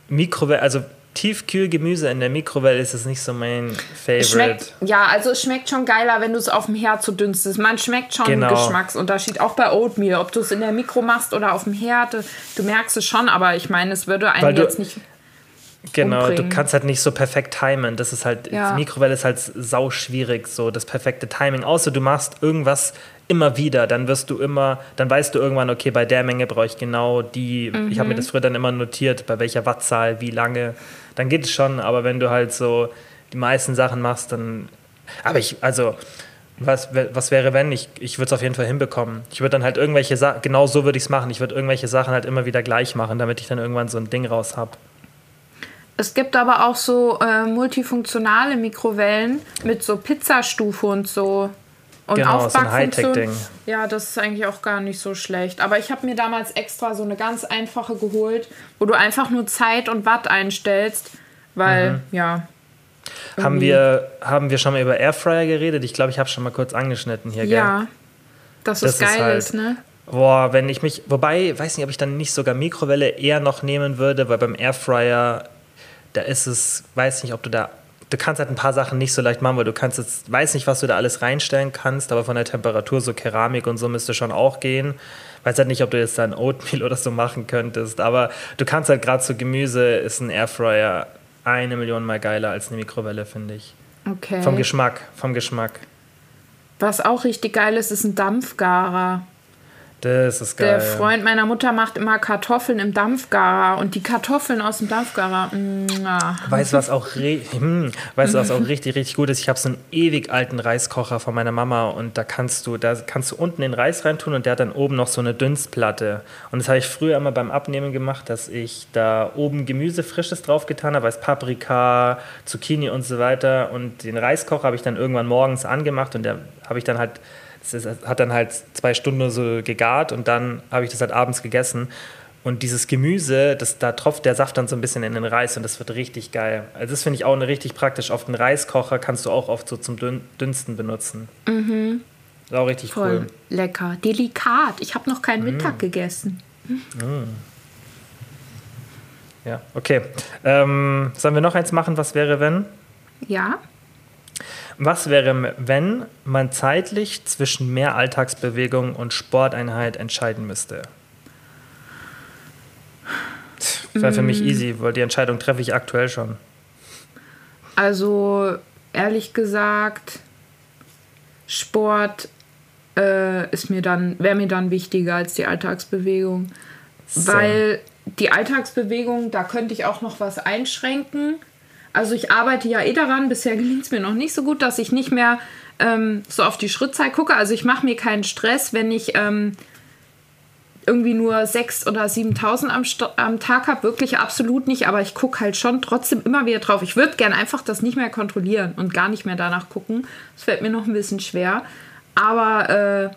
Mikrowelle, also Tiefkühlgemüse in der Mikrowelle ist es nicht so mein Favorite. Schmeckt, ja, also es schmeckt schon geiler, wenn du es auf dem Herd so dünstest. Man schmeckt schon genau. einen Geschmacksunterschied, auch bei Oatmeal, ob du es in der Mikro machst oder auf dem Herd. Du merkst es schon, aber ich meine, es würde einen jetzt nicht. Genau, umbringen. du kannst halt nicht so perfekt timen. Das ist halt, Ja. Mikrowelle ist halt sau schwierig, so das perfekte Timing. Außer du machst irgendwas immer wieder, dann wirst du immer, dann weißt du irgendwann, okay, bei der Menge brauche ich genau die, ich habe mir das früher dann immer notiert, bei welcher Wattzahl, wie lange. Dann geht es schon, aber wenn du halt so die meisten Sachen machst, dann. Aber ich, also, was, was wäre, wenn? Ich, ich würde es auf jeden Fall hinbekommen. Ich würde dann halt irgendwelche Sachen, genau so würde ich es machen. Ich würde irgendwelche Sachen halt immer wieder gleich machen, damit ich dann irgendwann so ein Ding raus habe. Es gibt aber auch so äh, multifunktionale Mikrowellen mit so Pizzastufe und so. Und Genau, so ein Aufbackfunktion. Hightech-Ding. Ja, das ist eigentlich auch gar nicht so schlecht. Aber ich habe mir damals extra so eine ganz einfache geholt, wo du einfach nur Zeit und Watt einstellst, weil, Mhm. ja. Haben wir, haben wir schon mal über Airfryer geredet? Ich glaube, ich habe schon mal kurz angeschnitten hier, gell? Ja, dass Das es ist geil halt- ist, ne? Boah, wenn ich mich, wobei, weiß nicht, ob ich dann nicht sogar Mikrowelle eher noch nehmen würde, weil beim Airfryer, da ist es, weiß nicht, ob du da, du kannst halt ein paar Sachen nicht so leicht machen, weil du kannst jetzt, weiß nicht, was du da alles reinstellen kannst, aber von der Temperatur, so Keramik und so müsste schon auch gehen. Weiß halt nicht, ob du jetzt da ein Oatmeal oder so machen könntest, aber du kannst halt gerade so Gemüse, ist ein Airfryer eine Million mal geiler als eine Mikrowelle, finde ich. Okay. Vom Geschmack, vom Geschmack. Was auch richtig geil ist, ist ein Dampfgarer. Das ist geil. Der Freund meiner Mutter macht immer Kartoffeln im Dampfgarer und die Kartoffeln aus dem Dampfgarer. Weißt du, was auch, hm, weißt was auch richtig, richtig gut ist? Ich habe so einen ewig alten Reiskocher von meiner Mama und da kannst du, da kannst du unten den Reis reintun und der hat dann oben noch so eine Dünstplatte. Und das habe ich früher immer beim Abnehmen gemacht, dass ich da oben Gemüse Frisches drauf getan habe, als Paprika, Zucchini und so weiter. Und den Reiskocher habe ich dann irgendwann morgens angemacht und der habe ich dann halt, ist, hat dann halt zwei Stunden so gegart und dann habe ich das halt abends gegessen. Und dieses Gemüse, das, da tropft der Saft dann so ein bisschen in den Reis und das wird richtig geil. Also das finde ich auch eine richtig praktisch. Auf den Reiskocher kannst du auch oft so zum Dün Dünsten benutzen. Mhm. Ist auch richtig Voll cool. Mhm. lecker. Delikat. Ich habe noch keinen Mittag gegessen. Ja, okay. Ähm, sollen wir noch eins machen? Was wäre, wenn? Ja. Was wäre, wenn man zeitlich zwischen mehr Alltagsbewegung und Sporteinheit entscheiden müsste? Wäre für mich Mm. easy, weil die Entscheidung treffe ich aktuell schon. Also ehrlich gesagt, Sport äh, ist mir dann, wäre mir dann wichtiger als die Alltagsbewegung. Same. Weil die Alltagsbewegung, da könnte ich auch noch was einschränken. Also ich arbeite ja eh daran, bisher gelingt es mir noch nicht so gut, dass ich nicht mehr ähm, so auf die Schrittzahl gucke. Also ich mache mir keinen Stress, wenn ich ähm, irgendwie nur 6.000 oder 7.000 am, am Tag habe. Wirklich absolut nicht, aber ich gucke halt schon trotzdem immer wieder drauf. Ich würde gerne einfach das nicht mehr kontrollieren und gar nicht mehr danach gucken. Das fällt mir noch ein bisschen schwer. Aber äh,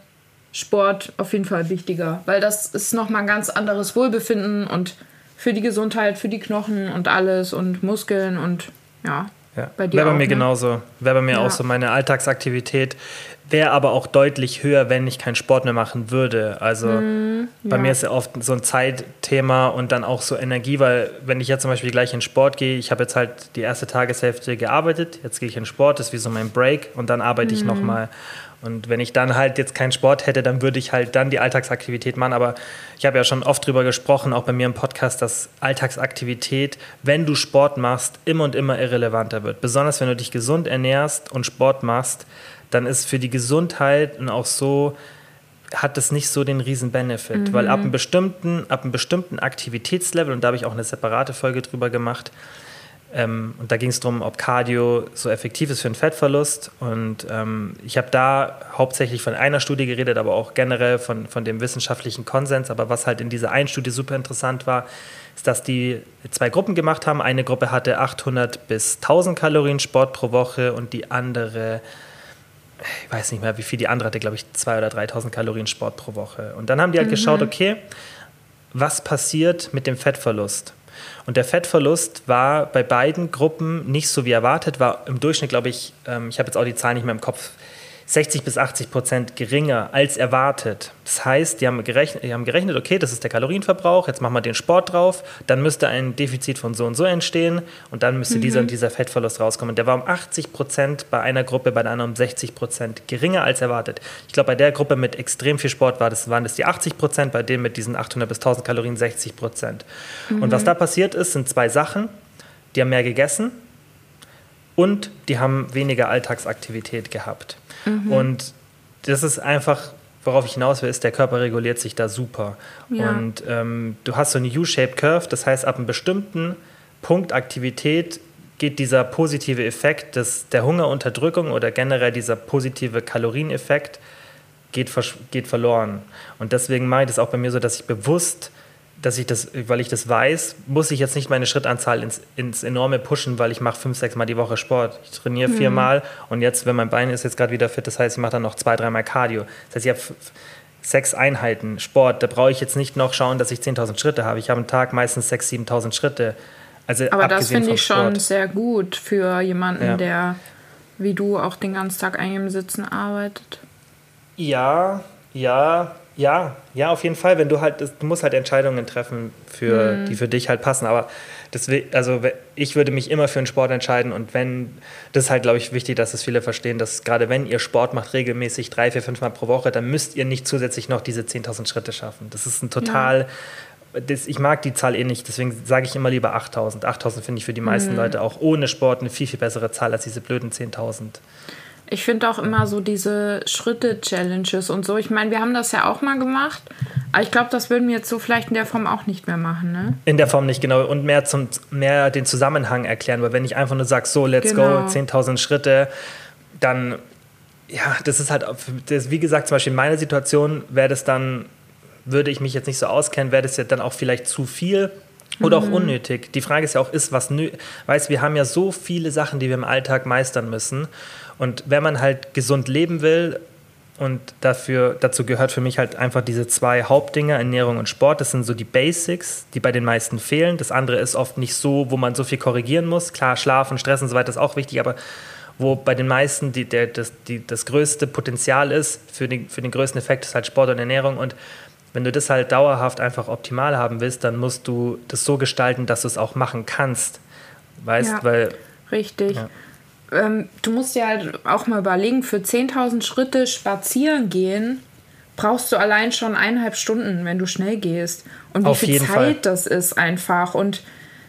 Sport auf jeden Fall wichtiger, weil das ist nochmal ein ganz anderes Wohlbefinden und für die Gesundheit, für die Knochen und alles und Muskeln und ja. Ja. Bei dir Wäre bei auch, mir ne? genauso. Wäre bei mir Ja. auch so meine Alltagsaktivität. Wäre aber auch deutlich höher, wenn ich keinen Sport mehr machen würde. Also bei Mhm, ja. mir ist ja oft so ein Zeitthema und dann auch so Energie, weil wenn ich jetzt zum Beispiel gleich in Sport gehe, ich habe jetzt halt die erste Tageshälfte gearbeitet, jetzt gehe ich in Sport, das ist wie so mein Break und dann arbeite ich Mhm. nochmal. Und wenn ich dann halt jetzt keinen Sport hätte, dann würde ich halt dann die Alltagsaktivität machen. Aber ich habe ja schon oft drüber gesprochen, auch bei mir im Podcast, dass Alltagsaktivität, wenn du Sport machst, immer und immer irrelevanter wird. Besonders wenn du dich gesund ernährst und Sport machst, dann ist für die Gesundheit und auch so hat das nicht so den riesen Benefit, weil ab einem bestimmten, ab einem bestimmten Aktivitätslevel und da habe ich auch eine separate Folge drüber gemacht. Ähm, und da ging es darum, ob Cardio so effektiv ist für einen Fettverlust. Und ähm, ich habe da hauptsächlich von einer Studie geredet, aber auch generell von, von dem wissenschaftlichen Konsens. Aber was halt in dieser einen Studie super interessant war, ist, dass die zwei Gruppen gemacht haben. Eine Gruppe hatte 800 bis 1000 Kalorien Sport pro Woche und die andere ich weiß nicht mehr, wie viel die andere hatte, glaube ich, 2.000 oder 3.000 Kalorien Sport pro Woche. Und dann haben die halt geschaut, okay, was passiert mit dem Fettverlust? Und der Fettverlust war bei beiden Gruppen nicht so wie erwartet, war im Durchschnitt, glaube ich, ähm, ich habe jetzt auch die Zahlen nicht mehr im Kopf, 60 bis 80 Prozent geringer als erwartet. Das heißt, die haben, gerechnet, die haben gerechnet, okay, das ist der Kalorienverbrauch, jetzt machen wir den Sport drauf, dann müsste ein Defizit von so und so entstehen und dann müsste dieser und dieser Fettverlust rauskommen. Der war um 80 Prozent bei einer Gruppe, bei der anderen um 60 Prozent geringer als erwartet. Ich glaube, bei der Gruppe mit extrem viel Sport war das, waren das die 80 Prozent, bei dem mit diesen 800 bis 1000 Kalorien 60 Prozent. Und was da passiert ist, sind zwei Sachen. die haben mehr gegessen und die haben weniger Alltagsaktivität gehabt. Mhm. Und das ist einfach, worauf ich hinaus will, ist, der Körper reguliert sich da super. Ja. Und ähm, du hast so eine U-Shaped Curve, das heißt, ab einem bestimmten Punkt Aktivität geht dieser positive Effekt des, der Hungerunterdrückung oder generell dieser positive Kalorieneffekt geht, geht verloren. Und deswegen mache ich das auch bei mir so, dass ich bewusst dass ich das, weil ich das weiß, muss ich jetzt nicht meine Schrittanzahl ins, ins enorme pushen, weil ich mache fünf, sechs Mal die Woche Sport. Ich trainiere mhm. viermal und jetzt, wenn mein Bein ist jetzt gerade wieder fit, das heißt, ich mache dann noch zwei, dreimal Cardio. Das heißt, ich habe sechs Einheiten Sport. Da brauche ich jetzt nicht noch schauen, dass ich 10.000 Schritte habe. Ich habe am Tag meistens 6.000, 7.000 Schritte. Also Aber das finde ich schon sehr gut für jemanden, ja. der wie du auch den ganzen Tag eigentlich im Sitzen arbeitet. Ja, ja, ja, ja, auf jeden Fall. Wenn du halt, du musst halt Entscheidungen treffen, für, mhm. die für dich halt passen. Aber das, also ich würde mich immer für einen Sport entscheiden und wenn, das ist halt, glaube ich, wichtig, dass es viele verstehen, dass gerade wenn ihr Sport macht, regelmäßig drei, vier, fünf Mal pro Woche, dann müsst ihr nicht zusätzlich noch diese 10.000 Schritte schaffen. Das ist ein total, ja. das, ich mag die Zahl eh nicht, deswegen sage ich immer lieber 8.000. 8.000 finde ich für die meisten mhm. Leute auch ohne Sport eine viel, viel bessere Zahl als diese blöden 10.000. Ich finde auch immer so diese Schritte-Challenges und so. Ich meine, wir haben das ja auch mal gemacht, aber ich glaube, das würden wir jetzt so vielleicht in der Form auch nicht mehr machen, ne? In der Form nicht, genau. Und mehr, zum, mehr den Zusammenhang erklären, weil wenn ich einfach nur sage, so, let's genau. go, 10.000 Schritte, dann, ja, das ist halt, das, wie gesagt, zum Beispiel in meiner Situation wäre das dann, würde ich mich jetzt nicht so auskennen, wäre das ja dann auch vielleicht zu viel oder auch mhm. unnötig. Die Frage ist ja auch, ist was nötig? Weißt, wir haben ja so viele Sachen, die wir im Alltag meistern müssen. Und wenn man halt gesund leben will, und dafür, dazu gehört für mich halt einfach diese zwei Hauptdinge, Ernährung und Sport. Das sind so die Basics, die bei den meisten fehlen. Das andere ist oft nicht so, wo man so viel korrigieren muss. Klar, Schlaf und Stress und so weiter ist auch wichtig, aber wo bei den meisten die, der, das, die, das größte Potenzial ist für den, für den größten Effekt, ist halt Sport und Ernährung. Und wenn du das halt dauerhaft einfach optimal haben willst, dann musst du das so gestalten, dass du es auch machen kannst. Weißt, ja, weil. Richtig. Ja ähm, du musst ja halt auch mal überlegen, für 10.000 Schritte spazieren gehen, brauchst du allein schon eineinhalb Stunden, wenn du schnell gehst. Und wie Auf viel Zeit Fall. das ist einfach. Und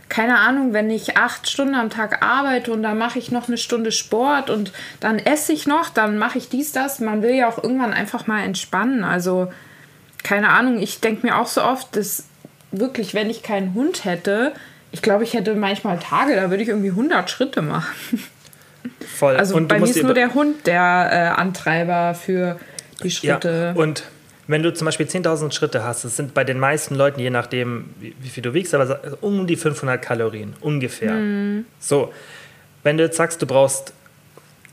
keine Ahnung, wenn ich acht Stunden am Tag arbeite und dann mache ich noch eine Stunde Sport und dann esse ich noch, dann mache ich dies, das. Man will ja auch irgendwann einfach mal entspannen. Also, keine Ahnung, ich denke mir auch so oft, dass wirklich, wenn ich keinen Hund hätte, ich glaube, ich hätte manchmal Tage, da würde ich irgendwie 100 Schritte machen. Voll. Also und bei mir ist nur der Hund der äh, Antreiber für die Schritte. Ja, und wenn du zum Beispiel 10.000 Schritte hast, das sind bei den meisten Leuten, je nachdem, wie, viel du wiegst, aber um die 500 Kalorien, ungefähr. Mhm. So, wenn du jetzt sagst, du brauchst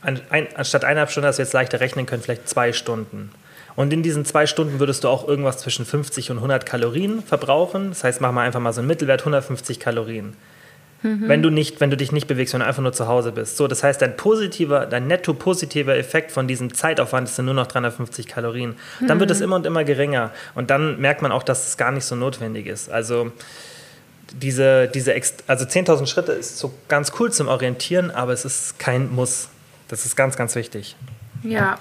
an, ein, anstatt eineinhalb Stunden, dass wir jetzt leichter rechnen können, vielleicht zwei Stunden. Und in diesen zwei Stunden würdest du auch irgendwas zwischen 50 und 100 Kalorien verbrauchen. Das heißt, machen wir einfach mal so einen Mittelwert, 150 Kalorien mhm. wenn du nicht, wenn du dich nicht bewegst, wenn du einfach nur zu Hause bist. So, das heißt, dein positiver, dein netto positiver Effekt von diesem Zeitaufwand ist nur noch 350 Kalorien. Dann mhm. wird es immer und immer geringer. Und dann merkt man auch, dass es gar nicht so notwendig ist. Also diese, diese also 10.000 Schritte ist so ganz cool zum Orientieren, aber es ist kein Muss. Das ist ganz, ganz wichtig. Ja,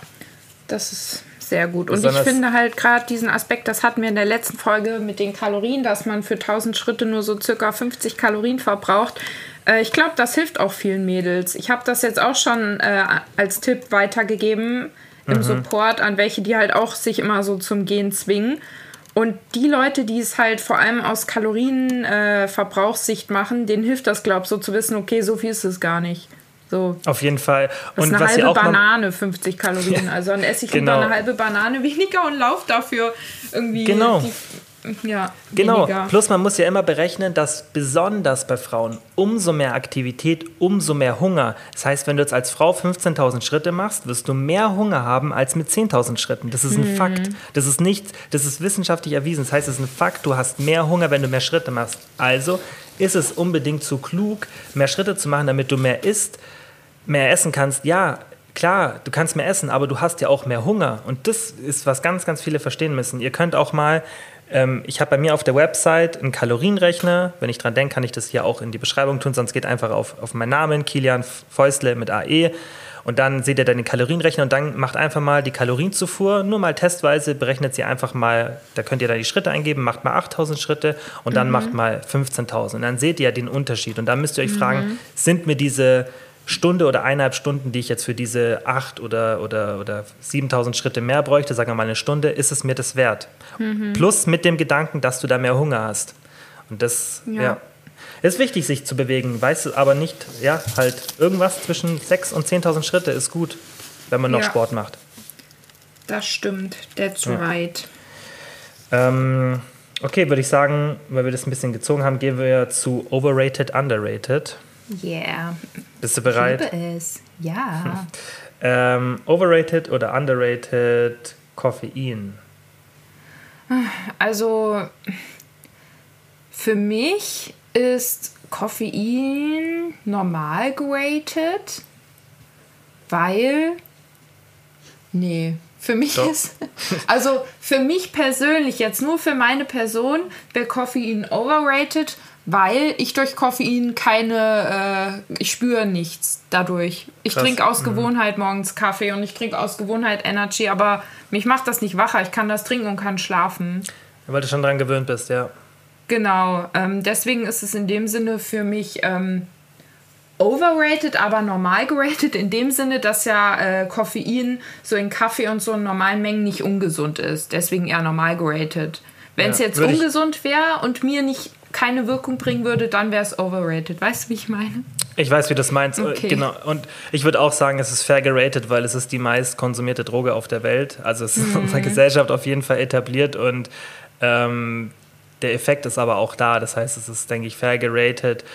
das ist sehr gut. Und ich finde halt gerade diesen Aspekt, das hatten wir in der letzten Folge mit den Kalorien, dass man für 1000 Schritte nur so circa 50 Kalorien verbraucht. Äh, ich glaube, das hilft auch vielen Mädels. Ich habe das jetzt auch schon äh, als Tipp weitergegeben im mhm. Support an welche, die halt auch sich immer so zum Gehen zwingen. Und die Leute, die es halt vor allem aus Kalorienverbrauchssicht äh, machen, denen hilft das, glaube ich, so zu wissen, okay, so viel ist es gar nicht. So. Auf jeden Fall. Das und ist eine halbe Banane, 50 Kalorien. Also dann esse ich genau. eine halbe Banane weniger und laufe dafür irgendwie. Genau. Die, ja, genau. Weniger. Plus man muss ja immer berechnen, dass besonders bei Frauen umso mehr Aktivität, umso mehr Hunger. Das heißt, wenn du jetzt als Frau 15.000 Schritte machst, wirst du mehr Hunger haben als mit 10.000 Schritten. Das ist ein hm. Fakt. Das ist nicht, das ist wissenschaftlich erwiesen. Das heißt, es ist ein Fakt, du hast mehr Hunger, wenn du mehr Schritte machst. Also ist es unbedingt zu klug, mehr Schritte zu machen, damit du mehr isst mehr essen kannst, ja, klar, du kannst mehr essen, aber du hast ja auch mehr Hunger. Und das ist, was ganz, ganz viele verstehen müssen. Ihr könnt auch mal, ähm, ich habe bei mir auf der Website einen Kalorienrechner. Wenn ich dran denke, kann ich das hier auch in die Beschreibung tun, sonst geht einfach auf, auf meinen Namen, Kilian Fäusle mit AE. Und dann seht ihr dann den Kalorienrechner und dann macht einfach mal die Kalorienzufuhr, nur mal testweise, berechnet sie einfach mal, da könnt ihr da die Schritte eingeben, macht mal 8000 Schritte und dann mhm. macht mal 15.000. Und dann seht ihr ja den Unterschied. Und dann müsst ihr euch mhm. fragen, sind mir diese Stunde oder eineinhalb Stunden, die ich jetzt für diese acht oder, oder, oder 7000 Schritte mehr bräuchte, sagen wir mal eine Stunde, ist es mir das wert. Mhm. Plus mit dem Gedanken, dass du da mehr Hunger hast. Und das, ja. ja. ist wichtig, sich zu bewegen, weißt du, aber nicht, ja, halt irgendwas zwischen 6.000 und 10.000 Schritte ist gut, wenn man noch ja. Sport macht. Das stimmt, that's ja. right. Ähm, okay, würde ich sagen, weil wir das ein bisschen gezogen haben, gehen wir zu overrated, underrated. Yeah. Bist du bereit? Ich liebe es. Ja. ähm, overrated oder underrated Koffein? Also für mich ist Koffein normal geratet, weil nee, für mich Doch. ist also für mich persönlich jetzt nur für meine Person wäre Koffein overrated, weil ich durch Koffein keine, äh, ich spüre nichts dadurch. Ich trinke aus mhm. Gewohnheit morgens Kaffee und ich trinke aus Gewohnheit Energy, aber mich macht das nicht wacher. Ich kann das trinken und kann schlafen. Weil du schon dran gewöhnt bist, ja. Genau, ähm, deswegen ist es in dem Sinne für mich ähm, overrated, aber normal gerated, in dem Sinne, dass ja äh, Koffein so in Kaffee und so in normalen Mengen nicht ungesund ist. Deswegen eher normal gerated. Wenn es ja, jetzt ungesund wäre und mir nicht keine Wirkung bringen würde, dann wäre es overrated. Weißt du, wie ich meine? Ich weiß, wie du das meinst. Okay. Genau. Und ich würde auch sagen, es ist fair geratet, weil es ist die meist konsumierte Droge auf der Welt. Also es ist mhm. in unserer Gesellschaft auf jeden Fall etabliert und ähm, der Effekt ist aber auch da. Das heißt, es ist, denke ich, fair geratet.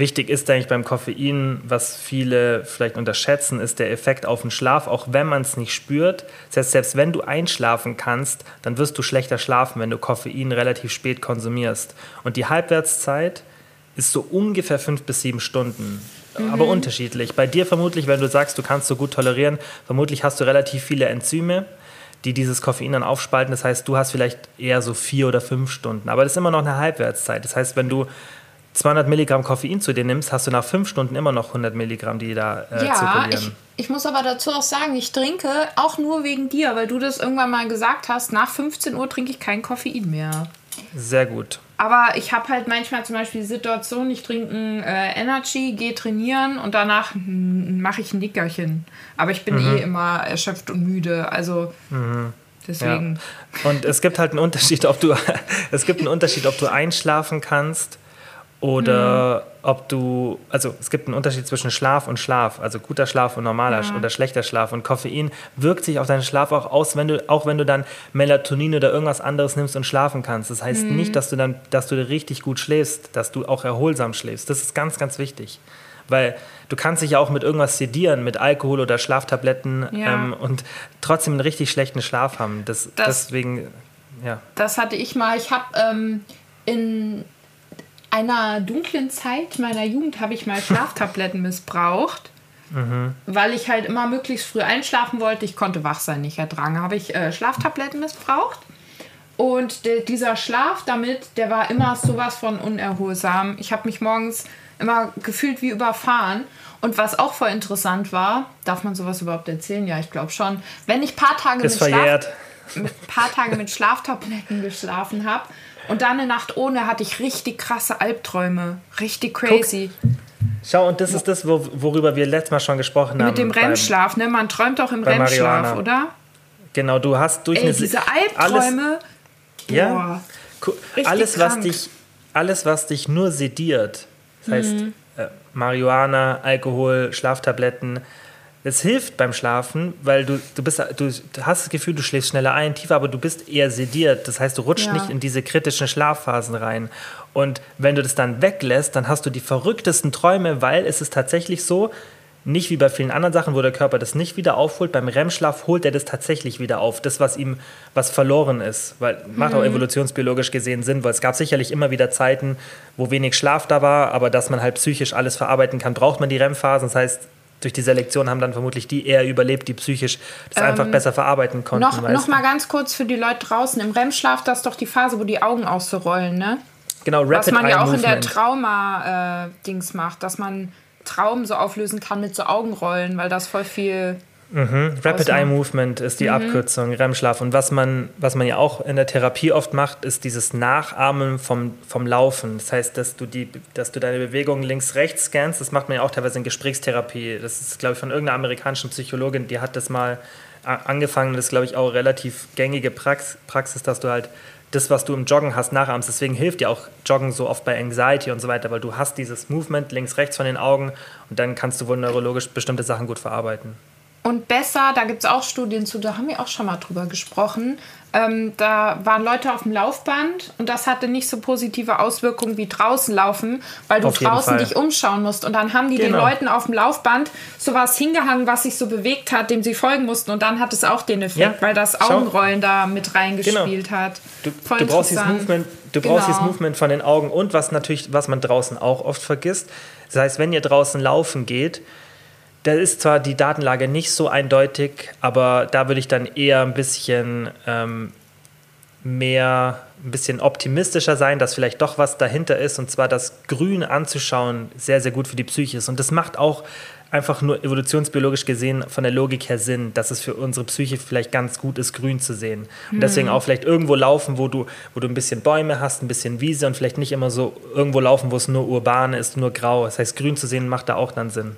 Wichtig ist eigentlich beim Koffein, was viele vielleicht unterschätzen, ist der Effekt auf den Schlaf, auch wenn man es nicht spürt. Das heißt, selbst wenn du einschlafen kannst, dann wirst du schlechter schlafen, wenn du Koffein relativ spät konsumierst. Und die Halbwertszeit ist so ungefähr fünf bis sieben Stunden. Mhm. Aber unterschiedlich. Bei dir vermutlich, wenn du sagst, du kannst so gut tolerieren, vermutlich hast du relativ viele Enzyme, die dieses Koffein dann aufspalten. Das heißt, du hast vielleicht eher so vier oder fünf Stunden. Aber das ist immer noch eine Halbwertszeit. Das heißt, wenn du 200 Milligramm Koffein zu dir nimmst, hast du nach fünf Stunden immer noch 100 Milligramm, die da äh, ja, zirkulieren. Ich, ich muss aber dazu auch sagen, ich trinke auch nur wegen dir, weil du das irgendwann mal gesagt hast, nach 15 Uhr trinke ich kein Koffein mehr. Sehr gut. Aber ich habe halt manchmal zum Beispiel die Situation, ich trinke äh, Energy, gehe trainieren und danach mache ich ein Nickerchen. Aber ich bin mhm. eh immer erschöpft und müde. Also mhm. deswegen. Ja. Und es gibt halt einen Unterschied, ob du es gibt einen Unterschied, ob du einschlafen kannst oder mhm. ob du, also es gibt einen Unterschied zwischen Schlaf und Schlaf, also guter Schlaf und normaler ja. oder schlechter Schlaf. Und Koffein wirkt sich auf deinen Schlaf auch aus, wenn du, auch wenn du dann Melatonin oder irgendwas anderes nimmst und schlafen kannst. Das heißt mhm. nicht, dass du dann, dass du richtig gut schläfst, dass du auch erholsam schläfst. Das ist ganz, ganz wichtig. Weil du kannst dich ja auch mit irgendwas sedieren, mit Alkohol oder Schlaftabletten ja. ähm, und trotzdem einen richtig schlechten Schlaf haben. Das, das, deswegen, ja. Das hatte ich mal. Ich habe ähm, in einer dunklen Zeit meiner Jugend habe ich mal Schlaftabletten missbraucht. Mhm. Weil ich halt immer möglichst früh einschlafen wollte. Ich konnte wach sein, nicht ertragen. Habe ich äh, Schlaftabletten missbraucht. Und de, dieser Schlaf damit, der war immer sowas von unerholsam. Ich habe mich morgens immer gefühlt wie überfahren. Und was auch voll interessant war, darf man sowas überhaupt erzählen? Ja, ich glaube schon. Wenn ich paar Tage mit, Schlaf, mit paar Tage mit Schlaftabletten geschlafen habe, und dann eine Nacht ohne hatte ich richtig krasse Albträume. Richtig crazy. Guck. Schau, und das ist das, worüber wir letztes Mal schon gesprochen haben. Mit dem REM-Schlaf, ne? Man träumt auch im REM-Schlaf, oder? Genau, du hast durch Ey, eine diese Albträume. Alles, ja. Alles was dich, alles, was dich nur sediert, das heißt mhm. äh, Marihuana, Alkohol, Schlaftabletten, es hilft beim Schlafen, weil du, du, bist, du hast das Gefühl, du schläfst schneller ein, tiefer, aber du bist eher sediert. Das heißt, du rutschst ja. nicht in diese kritischen Schlafphasen rein. Und wenn du das dann weglässt, dann hast du die verrücktesten Träume, weil es ist tatsächlich so, nicht wie bei vielen anderen Sachen, wo der Körper das nicht wieder aufholt. Beim REM-Schlaf holt er das tatsächlich wieder auf. Das, was ihm, was verloren ist. Weil macht auch mhm. evolutionsbiologisch gesehen Sinn, weil es gab sicherlich immer wieder Zeiten, wo wenig Schlaf da war, aber dass man halt psychisch alles verarbeiten kann, braucht man die REM-Phasen. Das heißt, durch die Selektion haben dann vermutlich die eher überlebt, die psychisch das ähm, einfach besser verarbeiten konnten. Noch, noch mal ganz kurz für die Leute draußen. Im REM-Schlaf, das ist doch die Phase, wo die Augen auch so rollen, ne? Genau, Rapid Was man ja auch Movement. in der Trauma-Dings äh, macht, dass man Traum so auflösen kann mit so Augenrollen, weil das voll viel Mhm. Rapid Eye Movement ist die mhm. Abkürzung, REM-Schlaf. Und was man, was man ja auch in der Therapie oft macht, ist dieses Nachahmen vom, vom Laufen. Das heißt, dass du, die, dass du deine Bewegungen links-rechts scannst. Das macht man ja auch teilweise in Gesprächstherapie. Das ist, glaube ich, von irgendeiner amerikanischen Psychologin, die hat das mal angefangen. Das ist, glaube ich, auch relativ gängige Prax Praxis, dass du halt das, was du im Joggen hast, nachahmst. Deswegen hilft dir auch Joggen so oft bei Anxiety und so weiter, weil du hast dieses Movement links-rechts von den Augen und dann kannst du wohl neurologisch bestimmte Sachen gut verarbeiten. Und besser, da gibt es auch Studien zu, da haben wir auch schon mal drüber gesprochen. Ähm, da waren Leute auf dem Laufband und das hatte nicht so positive Auswirkungen wie draußen laufen, weil du draußen dich umschauen musst. Und dann haben die genau. den Leuten auf dem Laufband sowas hingehangen, was sich so bewegt hat, dem sie folgen mussten. Und dann hat es auch den Effekt, ja. weil das Augenrollen Schau. da mit reingespielt genau. hat. Du, du brauchst dieses Movement, du genau. brauchst dieses Movement von den Augen und was natürlich, was man draußen auch oft vergisst. Das heißt, wenn ihr draußen laufen geht, da ist zwar die Datenlage nicht so eindeutig, aber da würde ich dann eher ein bisschen ähm, mehr, ein bisschen optimistischer sein, dass vielleicht doch was dahinter ist und zwar das Grün anzuschauen sehr, sehr gut für die Psyche ist. Und das macht auch einfach nur evolutionsbiologisch gesehen von der Logik her Sinn, dass es für unsere Psyche vielleicht ganz gut ist, grün zu sehen. Und mhm. deswegen auch vielleicht irgendwo laufen, wo du, wo du ein bisschen Bäume hast, ein bisschen Wiese und vielleicht nicht immer so irgendwo laufen, wo es nur urban ist, nur grau. Das heißt, grün zu sehen macht da auch dann Sinn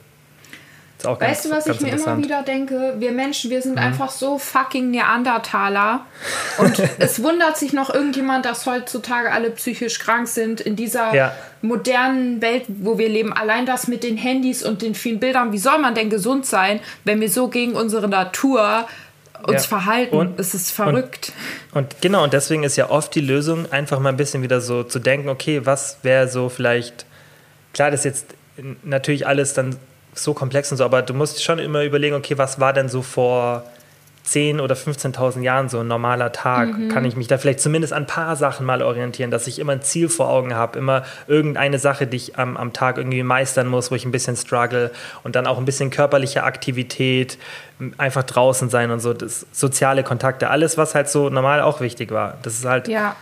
weißt ganz, du, was ich mir immer wieder denke? Wir Menschen, wir sind mhm. einfach so fucking Neandertaler. Und es wundert sich noch irgendjemand, dass heutzutage alle psychisch krank sind in dieser ja. modernen Welt, wo wir leben. Allein das mit den Handys und den vielen Bildern. Wie soll man denn gesund sein, wenn wir so gegen unsere Natur uns ja. verhalten? Und, es ist verrückt. Und, und genau, und deswegen ist ja oft die Lösung, einfach mal ein bisschen wieder so zu denken, okay, was wäre so vielleicht, klar, das ist jetzt natürlich alles dann so komplex und so, aber du musst schon immer überlegen, okay, was war denn so vor 10.000 oder 15.000 Jahren so ein normaler Tag? Mhm. Kann ich mich da vielleicht zumindest an ein paar Sachen mal orientieren, dass ich immer ein Ziel vor Augen habe, immer irgendeine Sache, die ich am, am Tag irgendwie meistern muss, wo ich ein bisschen struggle und dann auch ein bisschen körperliche Aktivität, einfach draußen sein und so, das, soziale Kontakte, alles, was halt so normal auch wichtig war. Das ist halt, ja,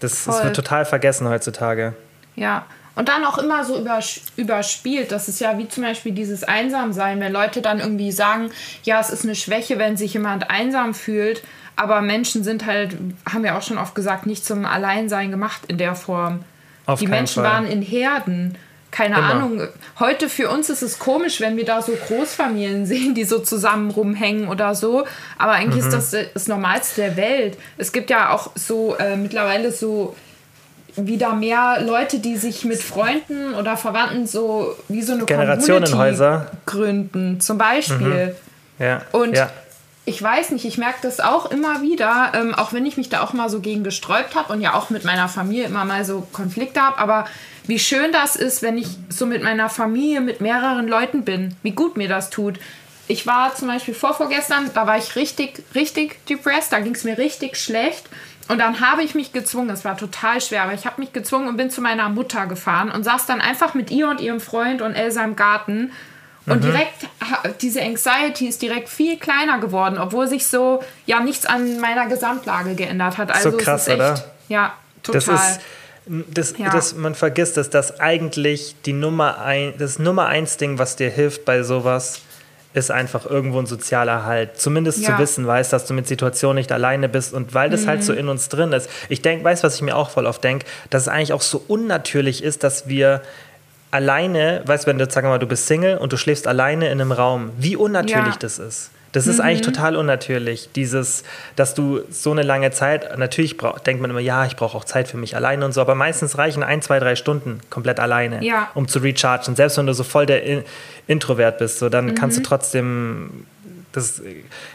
das, das wird total vergessen heutzutage. Ja, und dann auch immer so überspielt. Das ist ja wie zum Beispiel dieses Einsamsein, wenn Leute dann irgendwie sagen, ja, es ist eine Schwäche, wenn sich jemand einsam fühlt. Aber Menschen sind halt, haben wir auch schon oft gesagt, nicht zum Alleinsein gemacht in der Form. Auf Die Menschen Fall. waren in Herden. Keine Immer. Ahnung. Heute für uns ist es komisch, wenn wir da so Großfamilien sehen, die so zusammen rumhängen oder so. Aber eigentlich mhm. ist das das Normalste der Welt. Es gibt ja auch so äh, mittlerweile so wieder mehr Leute, die sich mit Freunden oder Verwandten so wie so eine Generationenhäuser gründen, zum Beispiel. Mhm. Ja. Und ja. ich weiß nicht, ich merke das auch immer wieder, ähm, auch wenn ich mich da auch mal so gegen gesträubt habe und ja auch mit meiner Familie immer mal so Konflikte habe, aber wie schön das ist, wenn ich so mit meiner Familie, mit mehreren Leuten bin, wie gut mir das tut. Ich war zum Beispiel vorvorgestern, da war ich richtig, richtig depressed, da ging es mir richtig schlecht. Und dann habe ich mich gezwungen, es war total schwer, aber ich habe mich gezwungen und bin zu meiner Mutter gefahren und saß dann einfach mit ihr und ihrem Freund und Elsa im Garten. Und mhm. direkt, diese Anxiety ist direkt viel kleiner geworden, obwohl sich so ja nichts an meiner Gesamtlage geändert hat. Also so krass, echt, oder? Ja, total. Das ist, das, ja. das, man vergisst, dass das eigentlich die Nummer ein, das Nummer eins Ding, was dir hilft bei sowas, ist einfach irgendwo ein sozialer Halt. Zumindest ja. zu wissen, weißt, dass du mit Situationen nicht alleine bist und weil das mhm. halt so mhm. in uns drin ist. Ich denke, weißt was ich mir auch voll oft denke, dass es eigentlich auch so unnatürlich ist, dass wir alleine, weißt du, wenn du, sag mal, du bist Single und du schläfst alleine in einem Raum, wie unnatürlich ja. das ist. Das ist mhm. eigentlich total unnatürlich. Dieses, dass du so eine lange Zeit, natürlich brauch, denkt man immer, ja, ich brauche auch Zeit für mich alleine und so, aber meistens reichen ein, zwei, drei Stunden komplett alleine, ja. um zu rechargen. Selbst wenn du so voll der Introvert bist, so, dann mhm. kannst du trotzdem das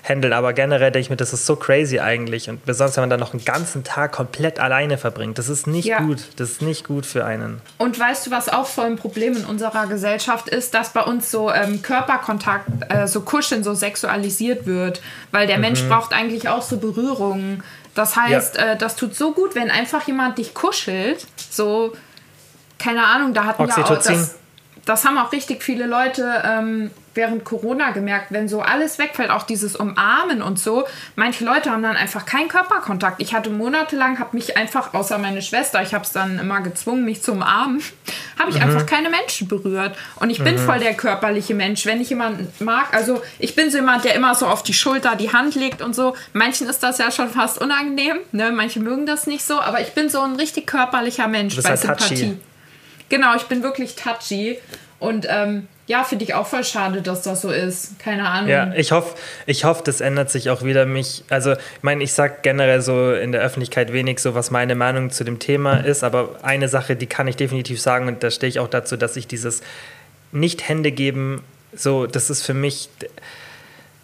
handeln. Aber generell denke ich mir, das ist so crazy eigentlich. Und besonders, wenn man dann noch einen ganzen Tag komplett alleine verbringt. Das ist nicht ja. gut. Das ist nicht gut für einen. Und weißt du, was auch voll ein Problem in unserer Gesellschaft ist, dass bei uns so ähm, Körperkontakt, äh, so Kuscheln so sexualisiert wird. Weil der mhm. Mensch braucht eigentlich auch so Berührungen. Das heißt, ja. äh, das tut so gut, wenn einfach jemand dich kuschelt. So, keine Ahnung, da hatten wir auch das, das haben auch richtig viele Leute ähm, während Corona gemerkt, wenn so alles wegfällt, auch dieses Umarmen und so, manche Leute haben dann einfach keinen Körperkontakt. Ich hatte monatelang, habe mich einfach, außer meine Schwester, ich habe es dann immer gezwungen, mich zu umarmen, habe ich mhm. einfach keine Menschen berührt. Und ich bin mhm. voll der körperliche Mensch. Wenn ich jemanden mag, also ich bin so jemand, der immer so auf die Schulter die Hand legt und so. Manchen ist das ja schon fast unangenehm, ne? manche mögen das nicht so, aber ich bin so ein richtig körperlicher Mensch bei halt Sympathie. Touchy. Genau, ich bin wirklich touchy. Und ähm, ja, finde ich auch voll schade, dass das so ist. Keine Ahnung. Ja, ich hoffe, ich hoff, das ändert sich auch wieder. Mich, also, ich meine, ich sage generell so in der Öffentlichkeit wenig so, was meine Meinung zu dem Thema ist, aber eine Sache, die kann ich definitiv sagen und da stehe ich auch dazu, dass ich dieses Nicht-Hände geben, so, das ist für mich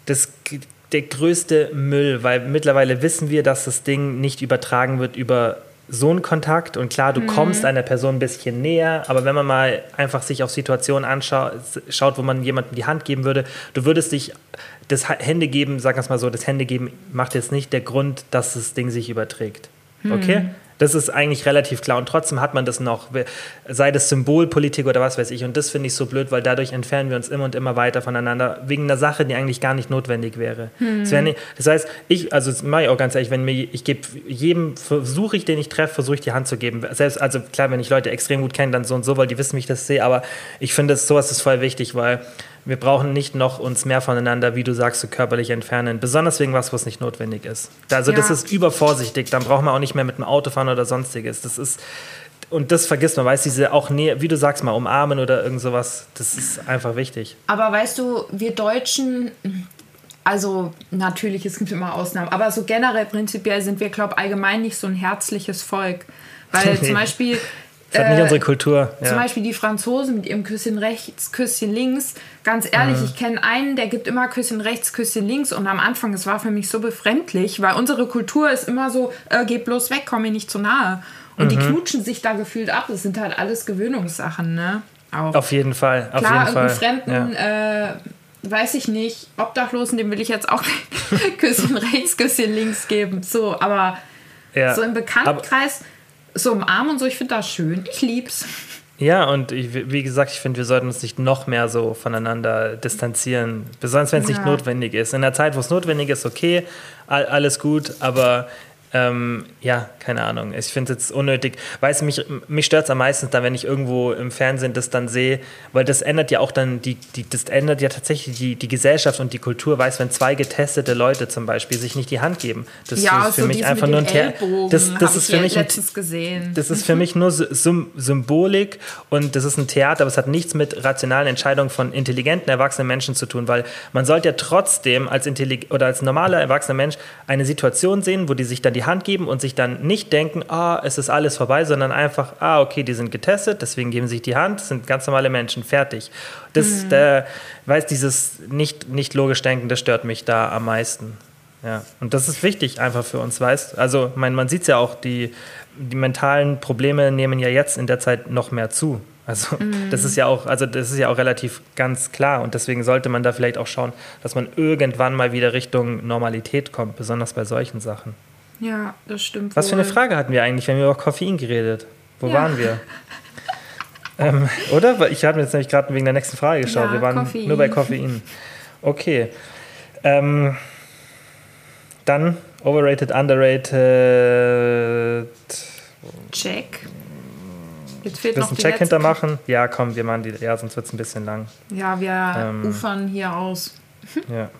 das, der größte Müll, weil mittlerweile wissen wir, dass das Ding nicht übertragen wird über so ein Kontakt und klar, du mhm. kommst einer Person ein bisschen näher, aber wenn man mal einfach sich auf Situationen anschaut, schaut, wo man jemandem die Hand geben würde, du würdest dich das Hände geben, sag es mal so, das Hände geben macht jetzt nicht der Grund, dass das Ding sich überträgt. Okay? Mhm. Das ist eigentlich relativ klar. Und trotzdem hat man das noch, sei das Symbolpolitik oder was weiß ich. Und das finde ich so blöd, weil dadurch entfernen wir uns immer und immer weiter voneinander, wegen einer Sache, die eigentlich gar nicht notwendig wäre. Hm. Das, wär das, heißt, ich, also das mache ich auch ganz ehrlich, wenn mir, ich gebe jedem, versuche ich, den ich treffe, versuche ich die Hand zu geben. Selbst, also klar, wenn ich Leute extrem gut kenne, dann so und so, weil die wissen, wie ich das sehe. Aber ich finde, sowas ist voll wichtig, weil wir brauchen nicht noch uns mehr voneinander, wie du sagst, so körperlich entfernen. Besonders wegen was, was nicht notwendig ist. Also ja. das ist übervorsichtig. Dann braucht man auch nicht mehr mit dem Auto fahren oder sonstiges. Das ist und das vergisst man, weißt du, diese auch näher, wie du sagst mal, umarmen oder irgend sowas, das ist einfach wichtig. Aber weißt du, wir Deutschen, also natürlich, es gibt immer Ausnahmen, aber so generell prinzipiell sind wir, glaube ich, allgemein nicht so ein herzliches Volk. Weil zum Beispiel das ist halt nicht unsere Kultur. Ja. Zum Beispiel die Franzosen mit ihrem Küsschen rechts, Küsschen links. Ganz ehrlich, mhm. ich kenne einen, der gibt immer Küsschen rechts, Küsschen links. Und am Anfang, es war für mich so befremdlich, weil unsere Kultur ist immer so, äh, geh bloß weg, komm mir nicht zu nahe. Und mhm. die knutschen sich da gefühlt ab. Das sind halt alles Gewöhnungssachen, ne? Auch. Auf jeden Fall. Auf Klar, jeden Fall. Fremden, ja. äh, weiß ich nicht, Obdachlosen, dem will ich jetzt auch Küsschen rechts, Küsschen links geben. So, aber ja. so im Bekanntenkreis. Aber so im Arm und so, ich finde das schön. Ich lieb's. Ja, und ich, wie gesagt, ich finde, wir sollten uns nicht noch mehr so voneinander distanzieren, besonders wenn es ja. nicht notwendig ist. In der Zeit, wo es notwendig ist, okay, alles gut, aber ähm, ja, keine Ahnung. Ich finde es jetzt unnötig. Weiß mich, mich stört es am meisten dann, wenn ich irgendwo im Fernsehen das dann sehe, weil das ändert ja auch dann die, die das ändert ja tatsächlich die, die Gesellschaft und die Kultur. Weiß, wenn zwei getestete Leute zum Beispiel sich nicht die Hand geben, das ja, ist für so mich einfach nur ein Theater. Das, das ist für mich ein, gesehen. Das ist für mich nur Symbolik und das ist ein Theater, aber es hat nichts mit rationalen Entscheidungen von intelligenten erwachsenen Menschen zu tun, weil man sollte ja trotzdem als intelligent oder als normaler erwachsener Mensch eine Situation sehen, wo die sich dann die Hand geben und sich dann nicht denken, ah, es ist alles vorbei, sondern einfach, ah, okay, die sind getestet, deswegen geben sie sich die Hand, sind ganz normale Menschen, fertig. Das, mhm. der, weiß, dieses nicht, nicht logisch denken, das stört mich da am meisten. Ja, und das ist wichtig einfach für uns, weißt Also, mein, man sieht es ja auch, die, die mentalen Probleme nehmen ja jetzt in der Zeit noch mehr zu. Also mm. das ist ja auch, also das ist ja auch relativ ganz klar und deswegen sollte man da vielleicht auch schauen, dass man irgendwann mal wieder Richtung Normalität kommt, besonders bei solchen Sachen. Ja, das stimmt. Was wohl. für eine Frage hatten wir eigentlich? Wir haben über Koffein geredet. Wo ja. waren wir? ähm, oder? Ich habe jetzt nämlich gerade wegen der nächsten Frage geschaut. Ja, wir waren Koffein. nur bei Koffein. Okay. Ähm, dann overrated, underrated. Check. Jetzt fehlt noch einen Check hintermachen? Ja, komm, wir machen die. Ja, sonst wird es ein bisschen lang. Ja, wir ähm, ufern hier aus. ja.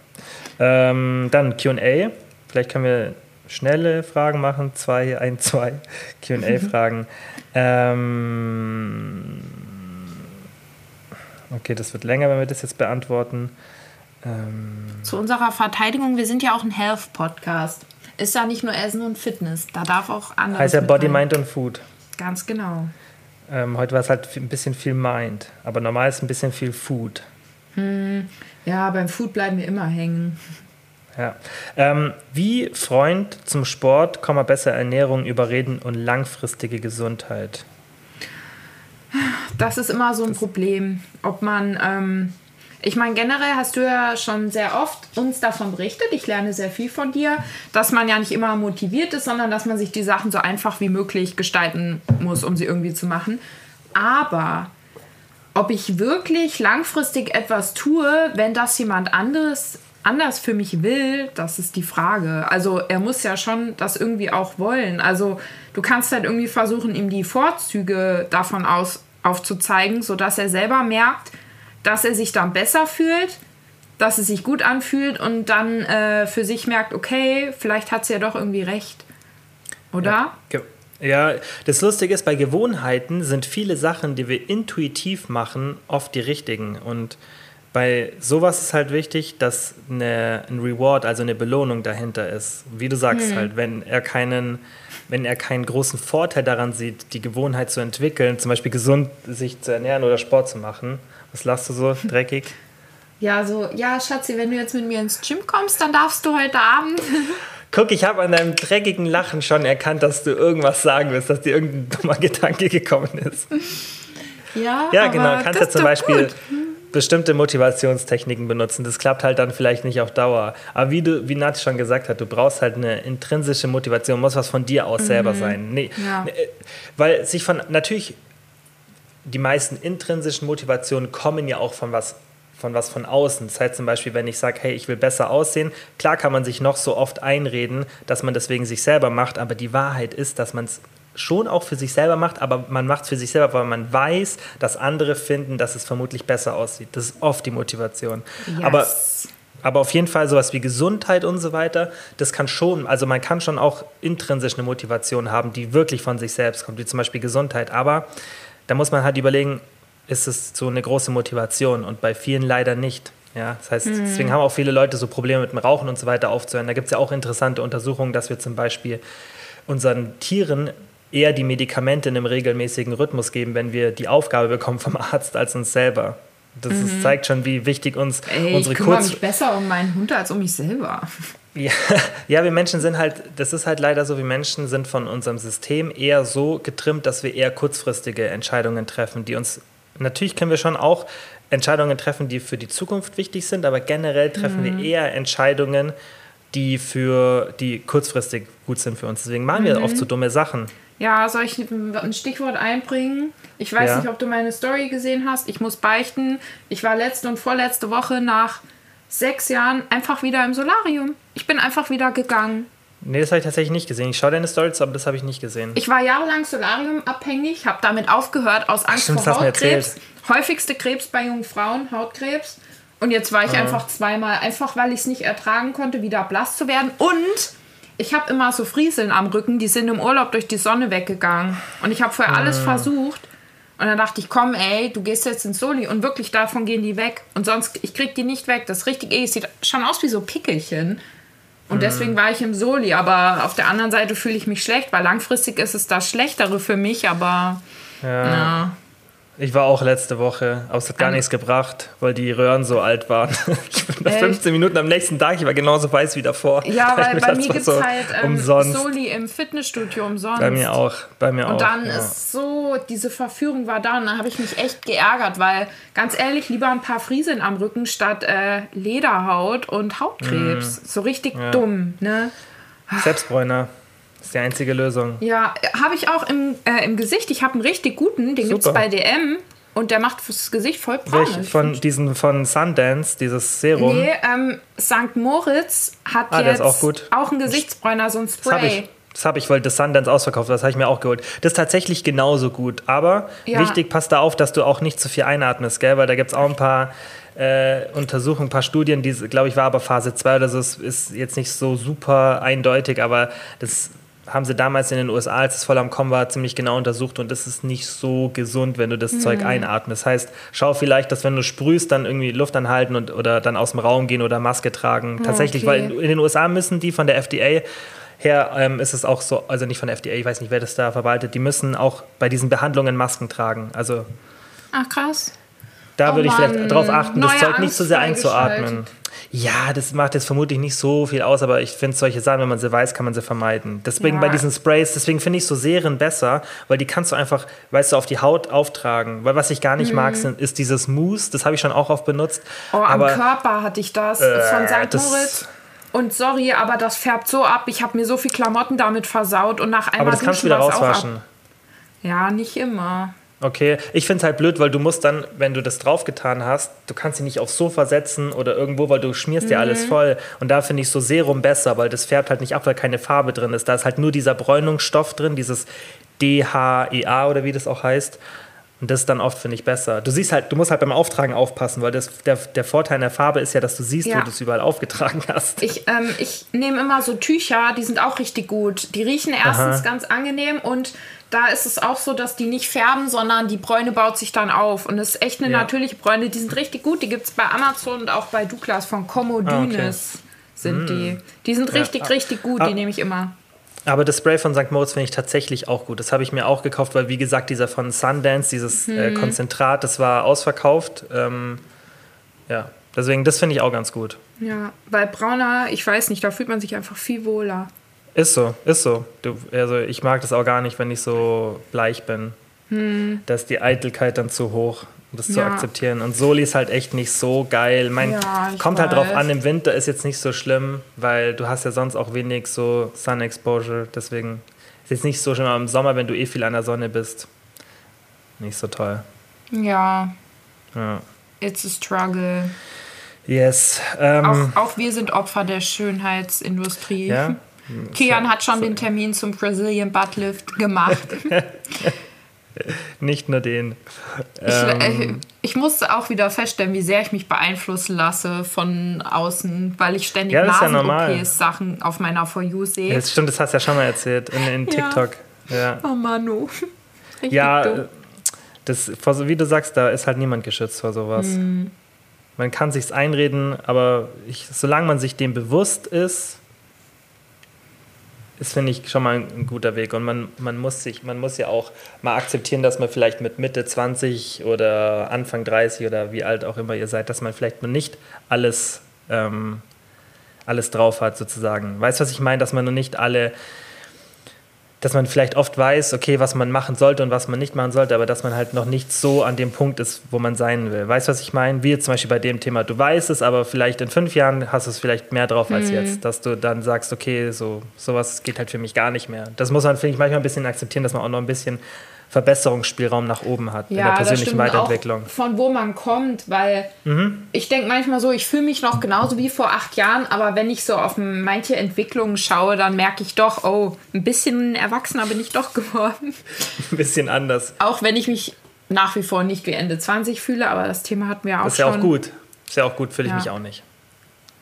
Ähm, dann QA. Vielleicht können wir schnelle Fragen machen, zwei, ein, zwei QA-Fragen. ähm, okay, das wird länger, wenn wir das jetzt beantworten. Ähm, Zu unserer Verteidigung, wir sind ja auch ein Health-Podcast. Ist ja nicht nur Essen und Fitness, da darf auch anders. Heißt ja Body, Mind und Food. Ganz genau. Ähm, heute war es halt ein bisschen viel Mind, aber normal ist ein bisschen viel Food. Hm, ja, beim Food bleiben wir immer hängen. Ja. Ähm, wie Freund zum Sport, bessere Ernährung überreden und langfristige Gesundheit? Das ist immer so ein Problem, ob man, ähm, ich meine, generell hast du ja schon sehr oft uns davon berichtet, ich lerne sehr viel von dir, dass man ja nicht immer motiviert ist, sondern dass man sich die Sachen so einfach wie möglich gestalten muss, um sie irgendwie zu machen. Aber ob ich wirklich langfristig etwas tue, wenn das jemand anderes anders für mich will, das ist die Frage. Also er muss ja schon das irgendwie auch wollen. Also du kannst halt irgendwie versuchen, ihm die Vorzüge davon aus aufzuzeigen, sodass er selber merkt, dass er sich dann besser fühlt, dass es sich gut anfühlt und dann äh, für sich merkt, okay, vielleicht hat sie ja doch irgendwie recht. Oder? Ja, ja, das Lustige ist, bei Gewohnheiten sind viele Sachen, die wir intuitiv machen, oft die richtigen. Und bei sowas ist halt wichtig, dass eine, ein Reward, also eine Belohnung dahinter ist. Wie du sagst hm. halt, wenn er keinen, wenn er keinen großen Vorteil daran sieht, die Gewohnheit zu entwickeln, zum Beispiel gesund sich zu ernähren oder Sport zu machen. Was lachst du so dreckig? Ja, so, ja, Schatzi, wenn du jetzt mit mir ins Gym kommst, dann darfst du heute Abend. Guck, ich habe an deinem dreckigen Lachen schon erkannt, dass du irgendwas sagen willst, dass dir irgendein dummer Gedanke gekommen ist. Ja, ja genau. Kannst ja zum Beispiel gut. Bestimmte Motivationstechniken benutzen. Das klappt halt dann vielleicht nicht auf Dauer. Aber wie du, wie Nati schon gesagt hat, du brauchst halt eine intrinsische Motivation, muss was von dir aus mhm. selber sein. Nee, ja. Äh, weil sich von natürlich die meisten intrinsischen Motivationen kommen ja auch von was von was von außen. Das heißt zum Beispiel, wenn ich sage, hey, ich will besser aussehen, klar kann man sich noch so oft einreden, dass man deswegen sich selber macht, aber die Wahrheit ist, dass man es schon auch für sich selber macht, aber man macht es für sich selber, weil man weiß, dass andere finden, dass es vermutlich besser aussieht. Das ist oft die Motivation. Yes. Aber, aber auf jeden Fall sowas wie Gesundheit und so weiter, das kann schon, also man kann schon auch intrinsisch eine Motivation haben, die wirklich von sich selbst kommt, wie zum Beispiel Gesundheit. Aber da muss man halt überlegen, ist es so eine große Motivation und bei vielen leider nicht. Ja, das heißt, mhm. deswegen haben auch viele Leute so Probleme mit dem Rauchen und so weiter aufzuhören. Da gibt es ja auch interessante Untersuchungen, dass wir zum Beispiel unseren Tieren eher die Medikamente in einem regelmäßigen Rhythmus geben, wenn wir die Aufgabe bekommen vom Arzt, als uns selber. Das mhm. ist, zeigt schon, wie wichtig uns Ey, unsere ich kümmere Kurz mich besser um meinen Hund als um mich selber. Ja, ja, wir Menschen sind halt, das ist halt leider so, wir Menschen sind von unserem System eher so getrimmt, dass wir eher kurzfristige Entscheidungen treffen, die uns natürlich können wir schon auch Entscheidungen treffen, die für die Zukunft wichtig sind, aber generell treffen mhm. wir eher Entscheidungen, die für die kurzfristig gut sind für uns. Deswegen machen wir mhm. oft so dumme Sachen. Ja, soll ich ein Stichwort einbringen? Ich weiß ja. nicht, ob du meine Story gesehen hast. Ich muss beichten, ich war letzte und vorletzte Woche nach sechs Jahren einfach wieder im Solarium. Ich bin einfach wieder gegangen. Nee, das habe ich tatsächlich nicht gesehen. Ich schaue deine Stories, aber das habe ich nicht gesehen. Ich war jahrelang Solarium-abhängig, habe damit aufgehört aus Angst stimmt, vor Hautkrebs. Häufigste Krebs bei jungen Frauen, Hautkrebs. Und jetzt war ich ah. einfach zweimal, einfach weil ich es nicht ertragen konnte, wieder blass zu werden. Und ich habe immer so Frieseln am Rücken, die sind im Urlaub durch die Sonne weggegangen. Und ich habe vorher alles versucht. Und dann dachte ich, komm, ey, du gehst jetzt ins Soli und wirklich davon gehen die weg. Und sonst, ich krieg die nicht weg. Das ist richtig, ey, es sieht schon aus wie so Pickelchen. Und mhm. deswegen war ich im Soli. Aber auf der anderen Seite fühle ich mich schlecht, weil langfristig ist es das Schlechtere für mich. Aber ja. ja. Ich war auch letzte Woche, aber es hat gar um, nichts gebracht, weil die Röhren so alt waren. Ich bin nach 15 Minuten am nächsten Tag, ich war genauso weiß wie davor. Ja, weil bei mir gibt es so halt ähm, Soli im Fitnessstudio umsonst. Bei mir auch, bei mir und auch. Und dann ja. ist so, diese Verführung war da und dann habe ich mich echt geärgert, weil ganz ehrlich, lieber ein paar Friesen am Rücken statt äh, Lederhaut und Hautkrebs. Mm. So richtig ja. dumm, ne? Selbstbräuner. Das ist die einzige Lösung. Ja, habe ich auch im, äh, im Gesicht. Ich habe einen richtig guten, den gibt es bei DM. Und der macht fürs Gesicht voll braun. Von diesen von Sundance, dieses Serum. Nee, ähm, St. Moritz hat ah, jetzt auch, auch, einen Gesichtsbräuner, so ein Spray. Das habe ich, weil das Sundance ausverkauft das habe ich mir auch geholt. Das ist tatsächlich genauso gut. Aber ja. wichtig, passt da auf, dass du auch nicht zu viel einatmest, gell? Weil da gibt es auch ein paar äh, Untersuchungen, ein paar Studien, die, glaube ich, war aber Phase 2 oder so, das ist jetzt nicht so super eindeutig, aber das haben sie damals in den USA, als es voll am Kommen war, ziemlich genau untersucht und es ist nicht so gesund, wenn du das mhm. Zeug einatmest. Das heißt, schau vielleicht, dass wenn du sprühst, dann irgendwie Luft anhalten und, oder dann aus dem Raum gehen oder Maske tragen. Ah, Tatsächlich, okay. weil in den USA müssen die von der FDA her ähm, ist es auch so, also nicht von der FDA, ich weiß nicht, wer das da verwaltet, die müssen auch bei diesen Behandlungen Masken tragen. Also Ach krass. Da oh würde ich vielleicht darauf achten, das Zeug nicht zu so sehr einzuatmen. Ja, das macht jetzt vermutlich nicht so viel aus, aber ich finde solche Sachen, wenn man sie weiß, kann man sie vermeiden. Deswegen ja. bei diesen Sprays, deswegen finde ich so Serien besser, weil die kannst du einfach, weißt du, auf die Haut auftragen. Weil was ich gar nicht mhm. mag, sind, ist dieses Mousse, das habe ich schon auch oft benutzt. Oh, aber, am Körper hatte ich das äh, von St. Moritz. Und sorry, aber das färbt so ab. Ich habe mir so viel Klamotten damit versaut und nach einmal Aber das kannst du wieder rauswaschen. Ja, nicht immer. Okay, ich finde es halt blöd, weil du musst dann, wenn du das draufgetan hast, du kannst sie nicht aufs Sofa setzen oder irgendwo, weil du schmierst dir alles voll. Und da finde ich so Serum besser, weil das färbt halt nicht ab, weil keine Farbe drin ist. Da ist halt nur dieser Bräunungsstoff drin, dieses DHEA oder wie das auch heißt. Und das ist dann oft, finde ich, besser. Du siehst halt, du musst halt beim Auftragen aufpassen, weil das, der, der Vorteil in der Farbe ist ja, dass du siehst, Ja. wo du es überall aufgetragen hast. Ich, ähm, ich nehme immer so Tücher, die sind auch richtig gut. Die riechen erstens Aha. ganz angenehm und da ist es auch so, dass die nicht färben, sondern die Bräune baut sich dann auf. Und das ist echt eine Ja. natürliche Bräune. Die sind richtig gut. Die gibt es bei Amazon und auch bei Douglas von Comodynes sind die. Die sind richtig, Ah. richtig gut. Ah. Die nehme ich immer. Aber das Spray von St. Moritz finde ich tatsächlich auch gut. Das habe ich mir auch gekauft, weil, wie gesagt, dieser von Sundance, dieses Mhm. äh, Konzentrat, das war ausverkauft. Ähm, ja, deswegen, das finde ich auch ganz gut. Ja, bei Brauner, ich weiß nicht, da fühlt man sich einfach viel wohler. Ist so, ist so. Du, also ich mag das auch gar nicht, wenn ich so bleich bin. Da ist die Eitelkeit dann zu hoch, um das zu. Ja. akzeptieren. Und Soli ist halt echt nicht so geil. Mein, Ja, kommt halt drauf weiß. an, im Winter ist jetzt nicht so schlimm, weil du hast ja sonst auch wenig so Sun Exposure. Deswegen ist jetzt nicht so schlimm, aber im Sommer, wenn du eh viel an der Sonne bist, nicht so toll. Ja, Ja. it's a struggle. Yes. Ähm, Auch, auch wir sind Opfer der Schönheitsindustrie. ja. Kian hat schon den Termin zum Brazilian Butt Lift gemacht. Nicht nur den. Ich, Ähm, äh, ich musste auch wieder feststellen, wie sehr ich mich beeinflussen lasse von außen, weil ich ständig Ja, ist ja. Nasen-OPs-Sachen auf meiner For You sehe. das stimmt, das hast du ja schon mal erzählt in, in Ja. TikTok. Ja. Oh Manu. Richtig Ja, dumm. äh, das, wie du sagst, da ist halt niemand geschützt vor sowas. Hm. Man kann sich's einreden, aber ich, solange man sich dem bewusst ist, ist, finde ich, schon mal ein, ein guter Weg. Und man, man, muss sich, man muss ja auch mal akzeptieren, dass man vielleicht mit Mitte 20 oder Anfang 30 oder wie alt auch immer ihr seid, dass man vielleicht noch nicht alles, ähm, alles drauf hat, sozusagen. Weißt du, was ich meine? Dass man noch nicht alle dass man vielleicht oft weiß, okay, was man machen sollte und was man nicht machen sollte, aber dass man halt noch nicht so an dem Punkt ist, wo man sein will. Weißt du, was ich meine? Wie jetzt zum Beispiel bei dem Thema, du weißt es, aber vielleicht in fünf Jahren hast du es vielleicht mehr drauf als jetzt, dass du dann sagst, okay, so sowas geht halt für mich gar nicht mehr. Das muss man, finde ich, manchmal ein bisschen akzeptieren, dass man auch noch ein bisschen Verbesserungsspielraum nach oben hat in der das persönlichen stimmt Weiterentwicklung. Mhm. Auch von wo man kommt, weil ich denke manchmal so, ich fühle mich noch genauso wie vor acht Jahren, aber wenn ich so auf manche Entwicklungen schaue, dann merke ich doch, oh, ein bisschen erwachsener bin ich doch geworden. Ein bisschen anders. Auch wenn ich mich nach wie vor nicht wie Ende 20 fühle, aber das Thema hatten wir auch Das ist ja schon. auch gut. Ist ja auch gut, fühle ich Ja. mich auch nicht.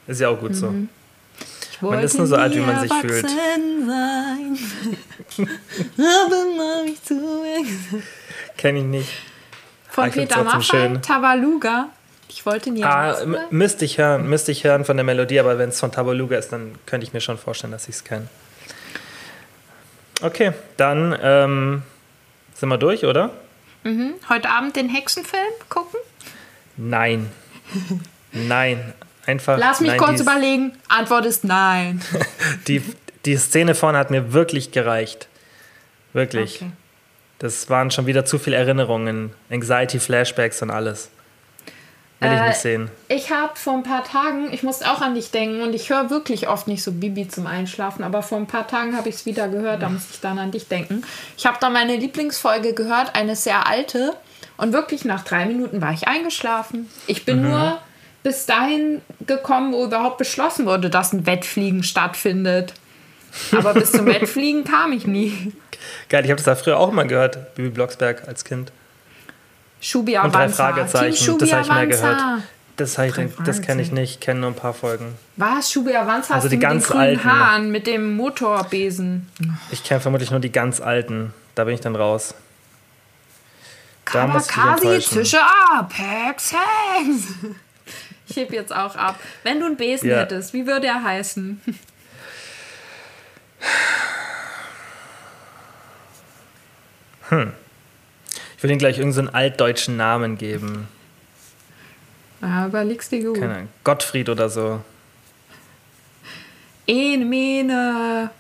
Ist ja auch gut so. Man ist nur so alt, wie man sich fühlt. Kenne ich nicht. Von Ah, ich Peter Maffay. Tabaluga. Ich wollte nie Ah, müsste ich hören, müsste ich hören von der Melodie, aber wenn es von Tabaluga ist, dann könnte ich mir schon vorstellen, dass ich es kenne. Okay, dann ähm, sind wir durch, oder? Heute Abend den Hexenfilm gucken? Nein. Nein. Einfach. Lass mich nein, kurz überlegen. Antwort ist nein. Die, die Szene vorne hat mir wirklich gereicht. Wirklich. Okay. Das waren schon wieder zu viele Erinnerungen, Anxiety, Flashbacks und alles. Will ich Äh, nicht sehen. Ich habe vor ein paar Tagen, ich musste auch an dich denken und ich höre wirklich oft nicht so Bibi zum Einschlafen, aber vor ein paar Tagen habe ich es wieder gehört, da musste ich dann an dich denken. Ich habe da meine Lieblingsfolge gehört, eine sehr alte und wirklich nach drei Minuten war ich eingeschlafen. Ich bin nur bis dahin gekommen, wo überhaupt beschlossen wurde, dass ein Wettfliegen stattfindet. Aber bis zum Wettfliegen kam ich nie. Geil, ich habe das da früher auch mal gehört, Bibi Blocksberg als Kind. Schubi Und drei. Team Fragezeichen, das habe ich mehr gehört. Das, ich, das kenne ich nicht, kenne nur ein paar Folgen. Was? Schubi Avanza Also die du mit ganz den alten. Haaren, mit dem Motorbesen. Ich kenne vermutlich nur die ganz alten. Da bin ich dann raus. Da Kamakasi. Tische ab, Hex, Hex. Ich heb jetzt auch ab. Wenn du einen Besen Ja. hättest, wie würde er heißen? Ich will ihm gleich irgendeinen so altdeutschen Namen geben. Ja, überlegst dir gut. Keine Ahnung. Gottfried oder so. Ene, Mene,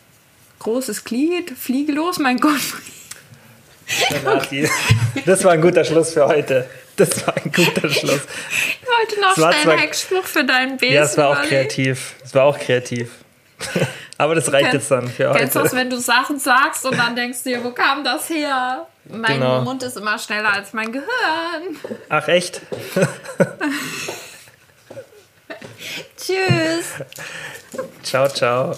großes Glied, fliege los, mein Gott. Das war ein guter Schluss für heute. Das war ein guter Schluss. Ich wollte noch schnell einen Hexspruch für deinen Besen Ja, es war auch kreativ. Es war auch kreativ. Aber das reicht jetzt dann für Kennst du heute. das, wenn du Sachen sagst und dann denkst du dir, wo kam das her? Mein Genau. Mund ist immer schneller als mein Gehirn. Ach echt? Tschüss. Ciao, ciao.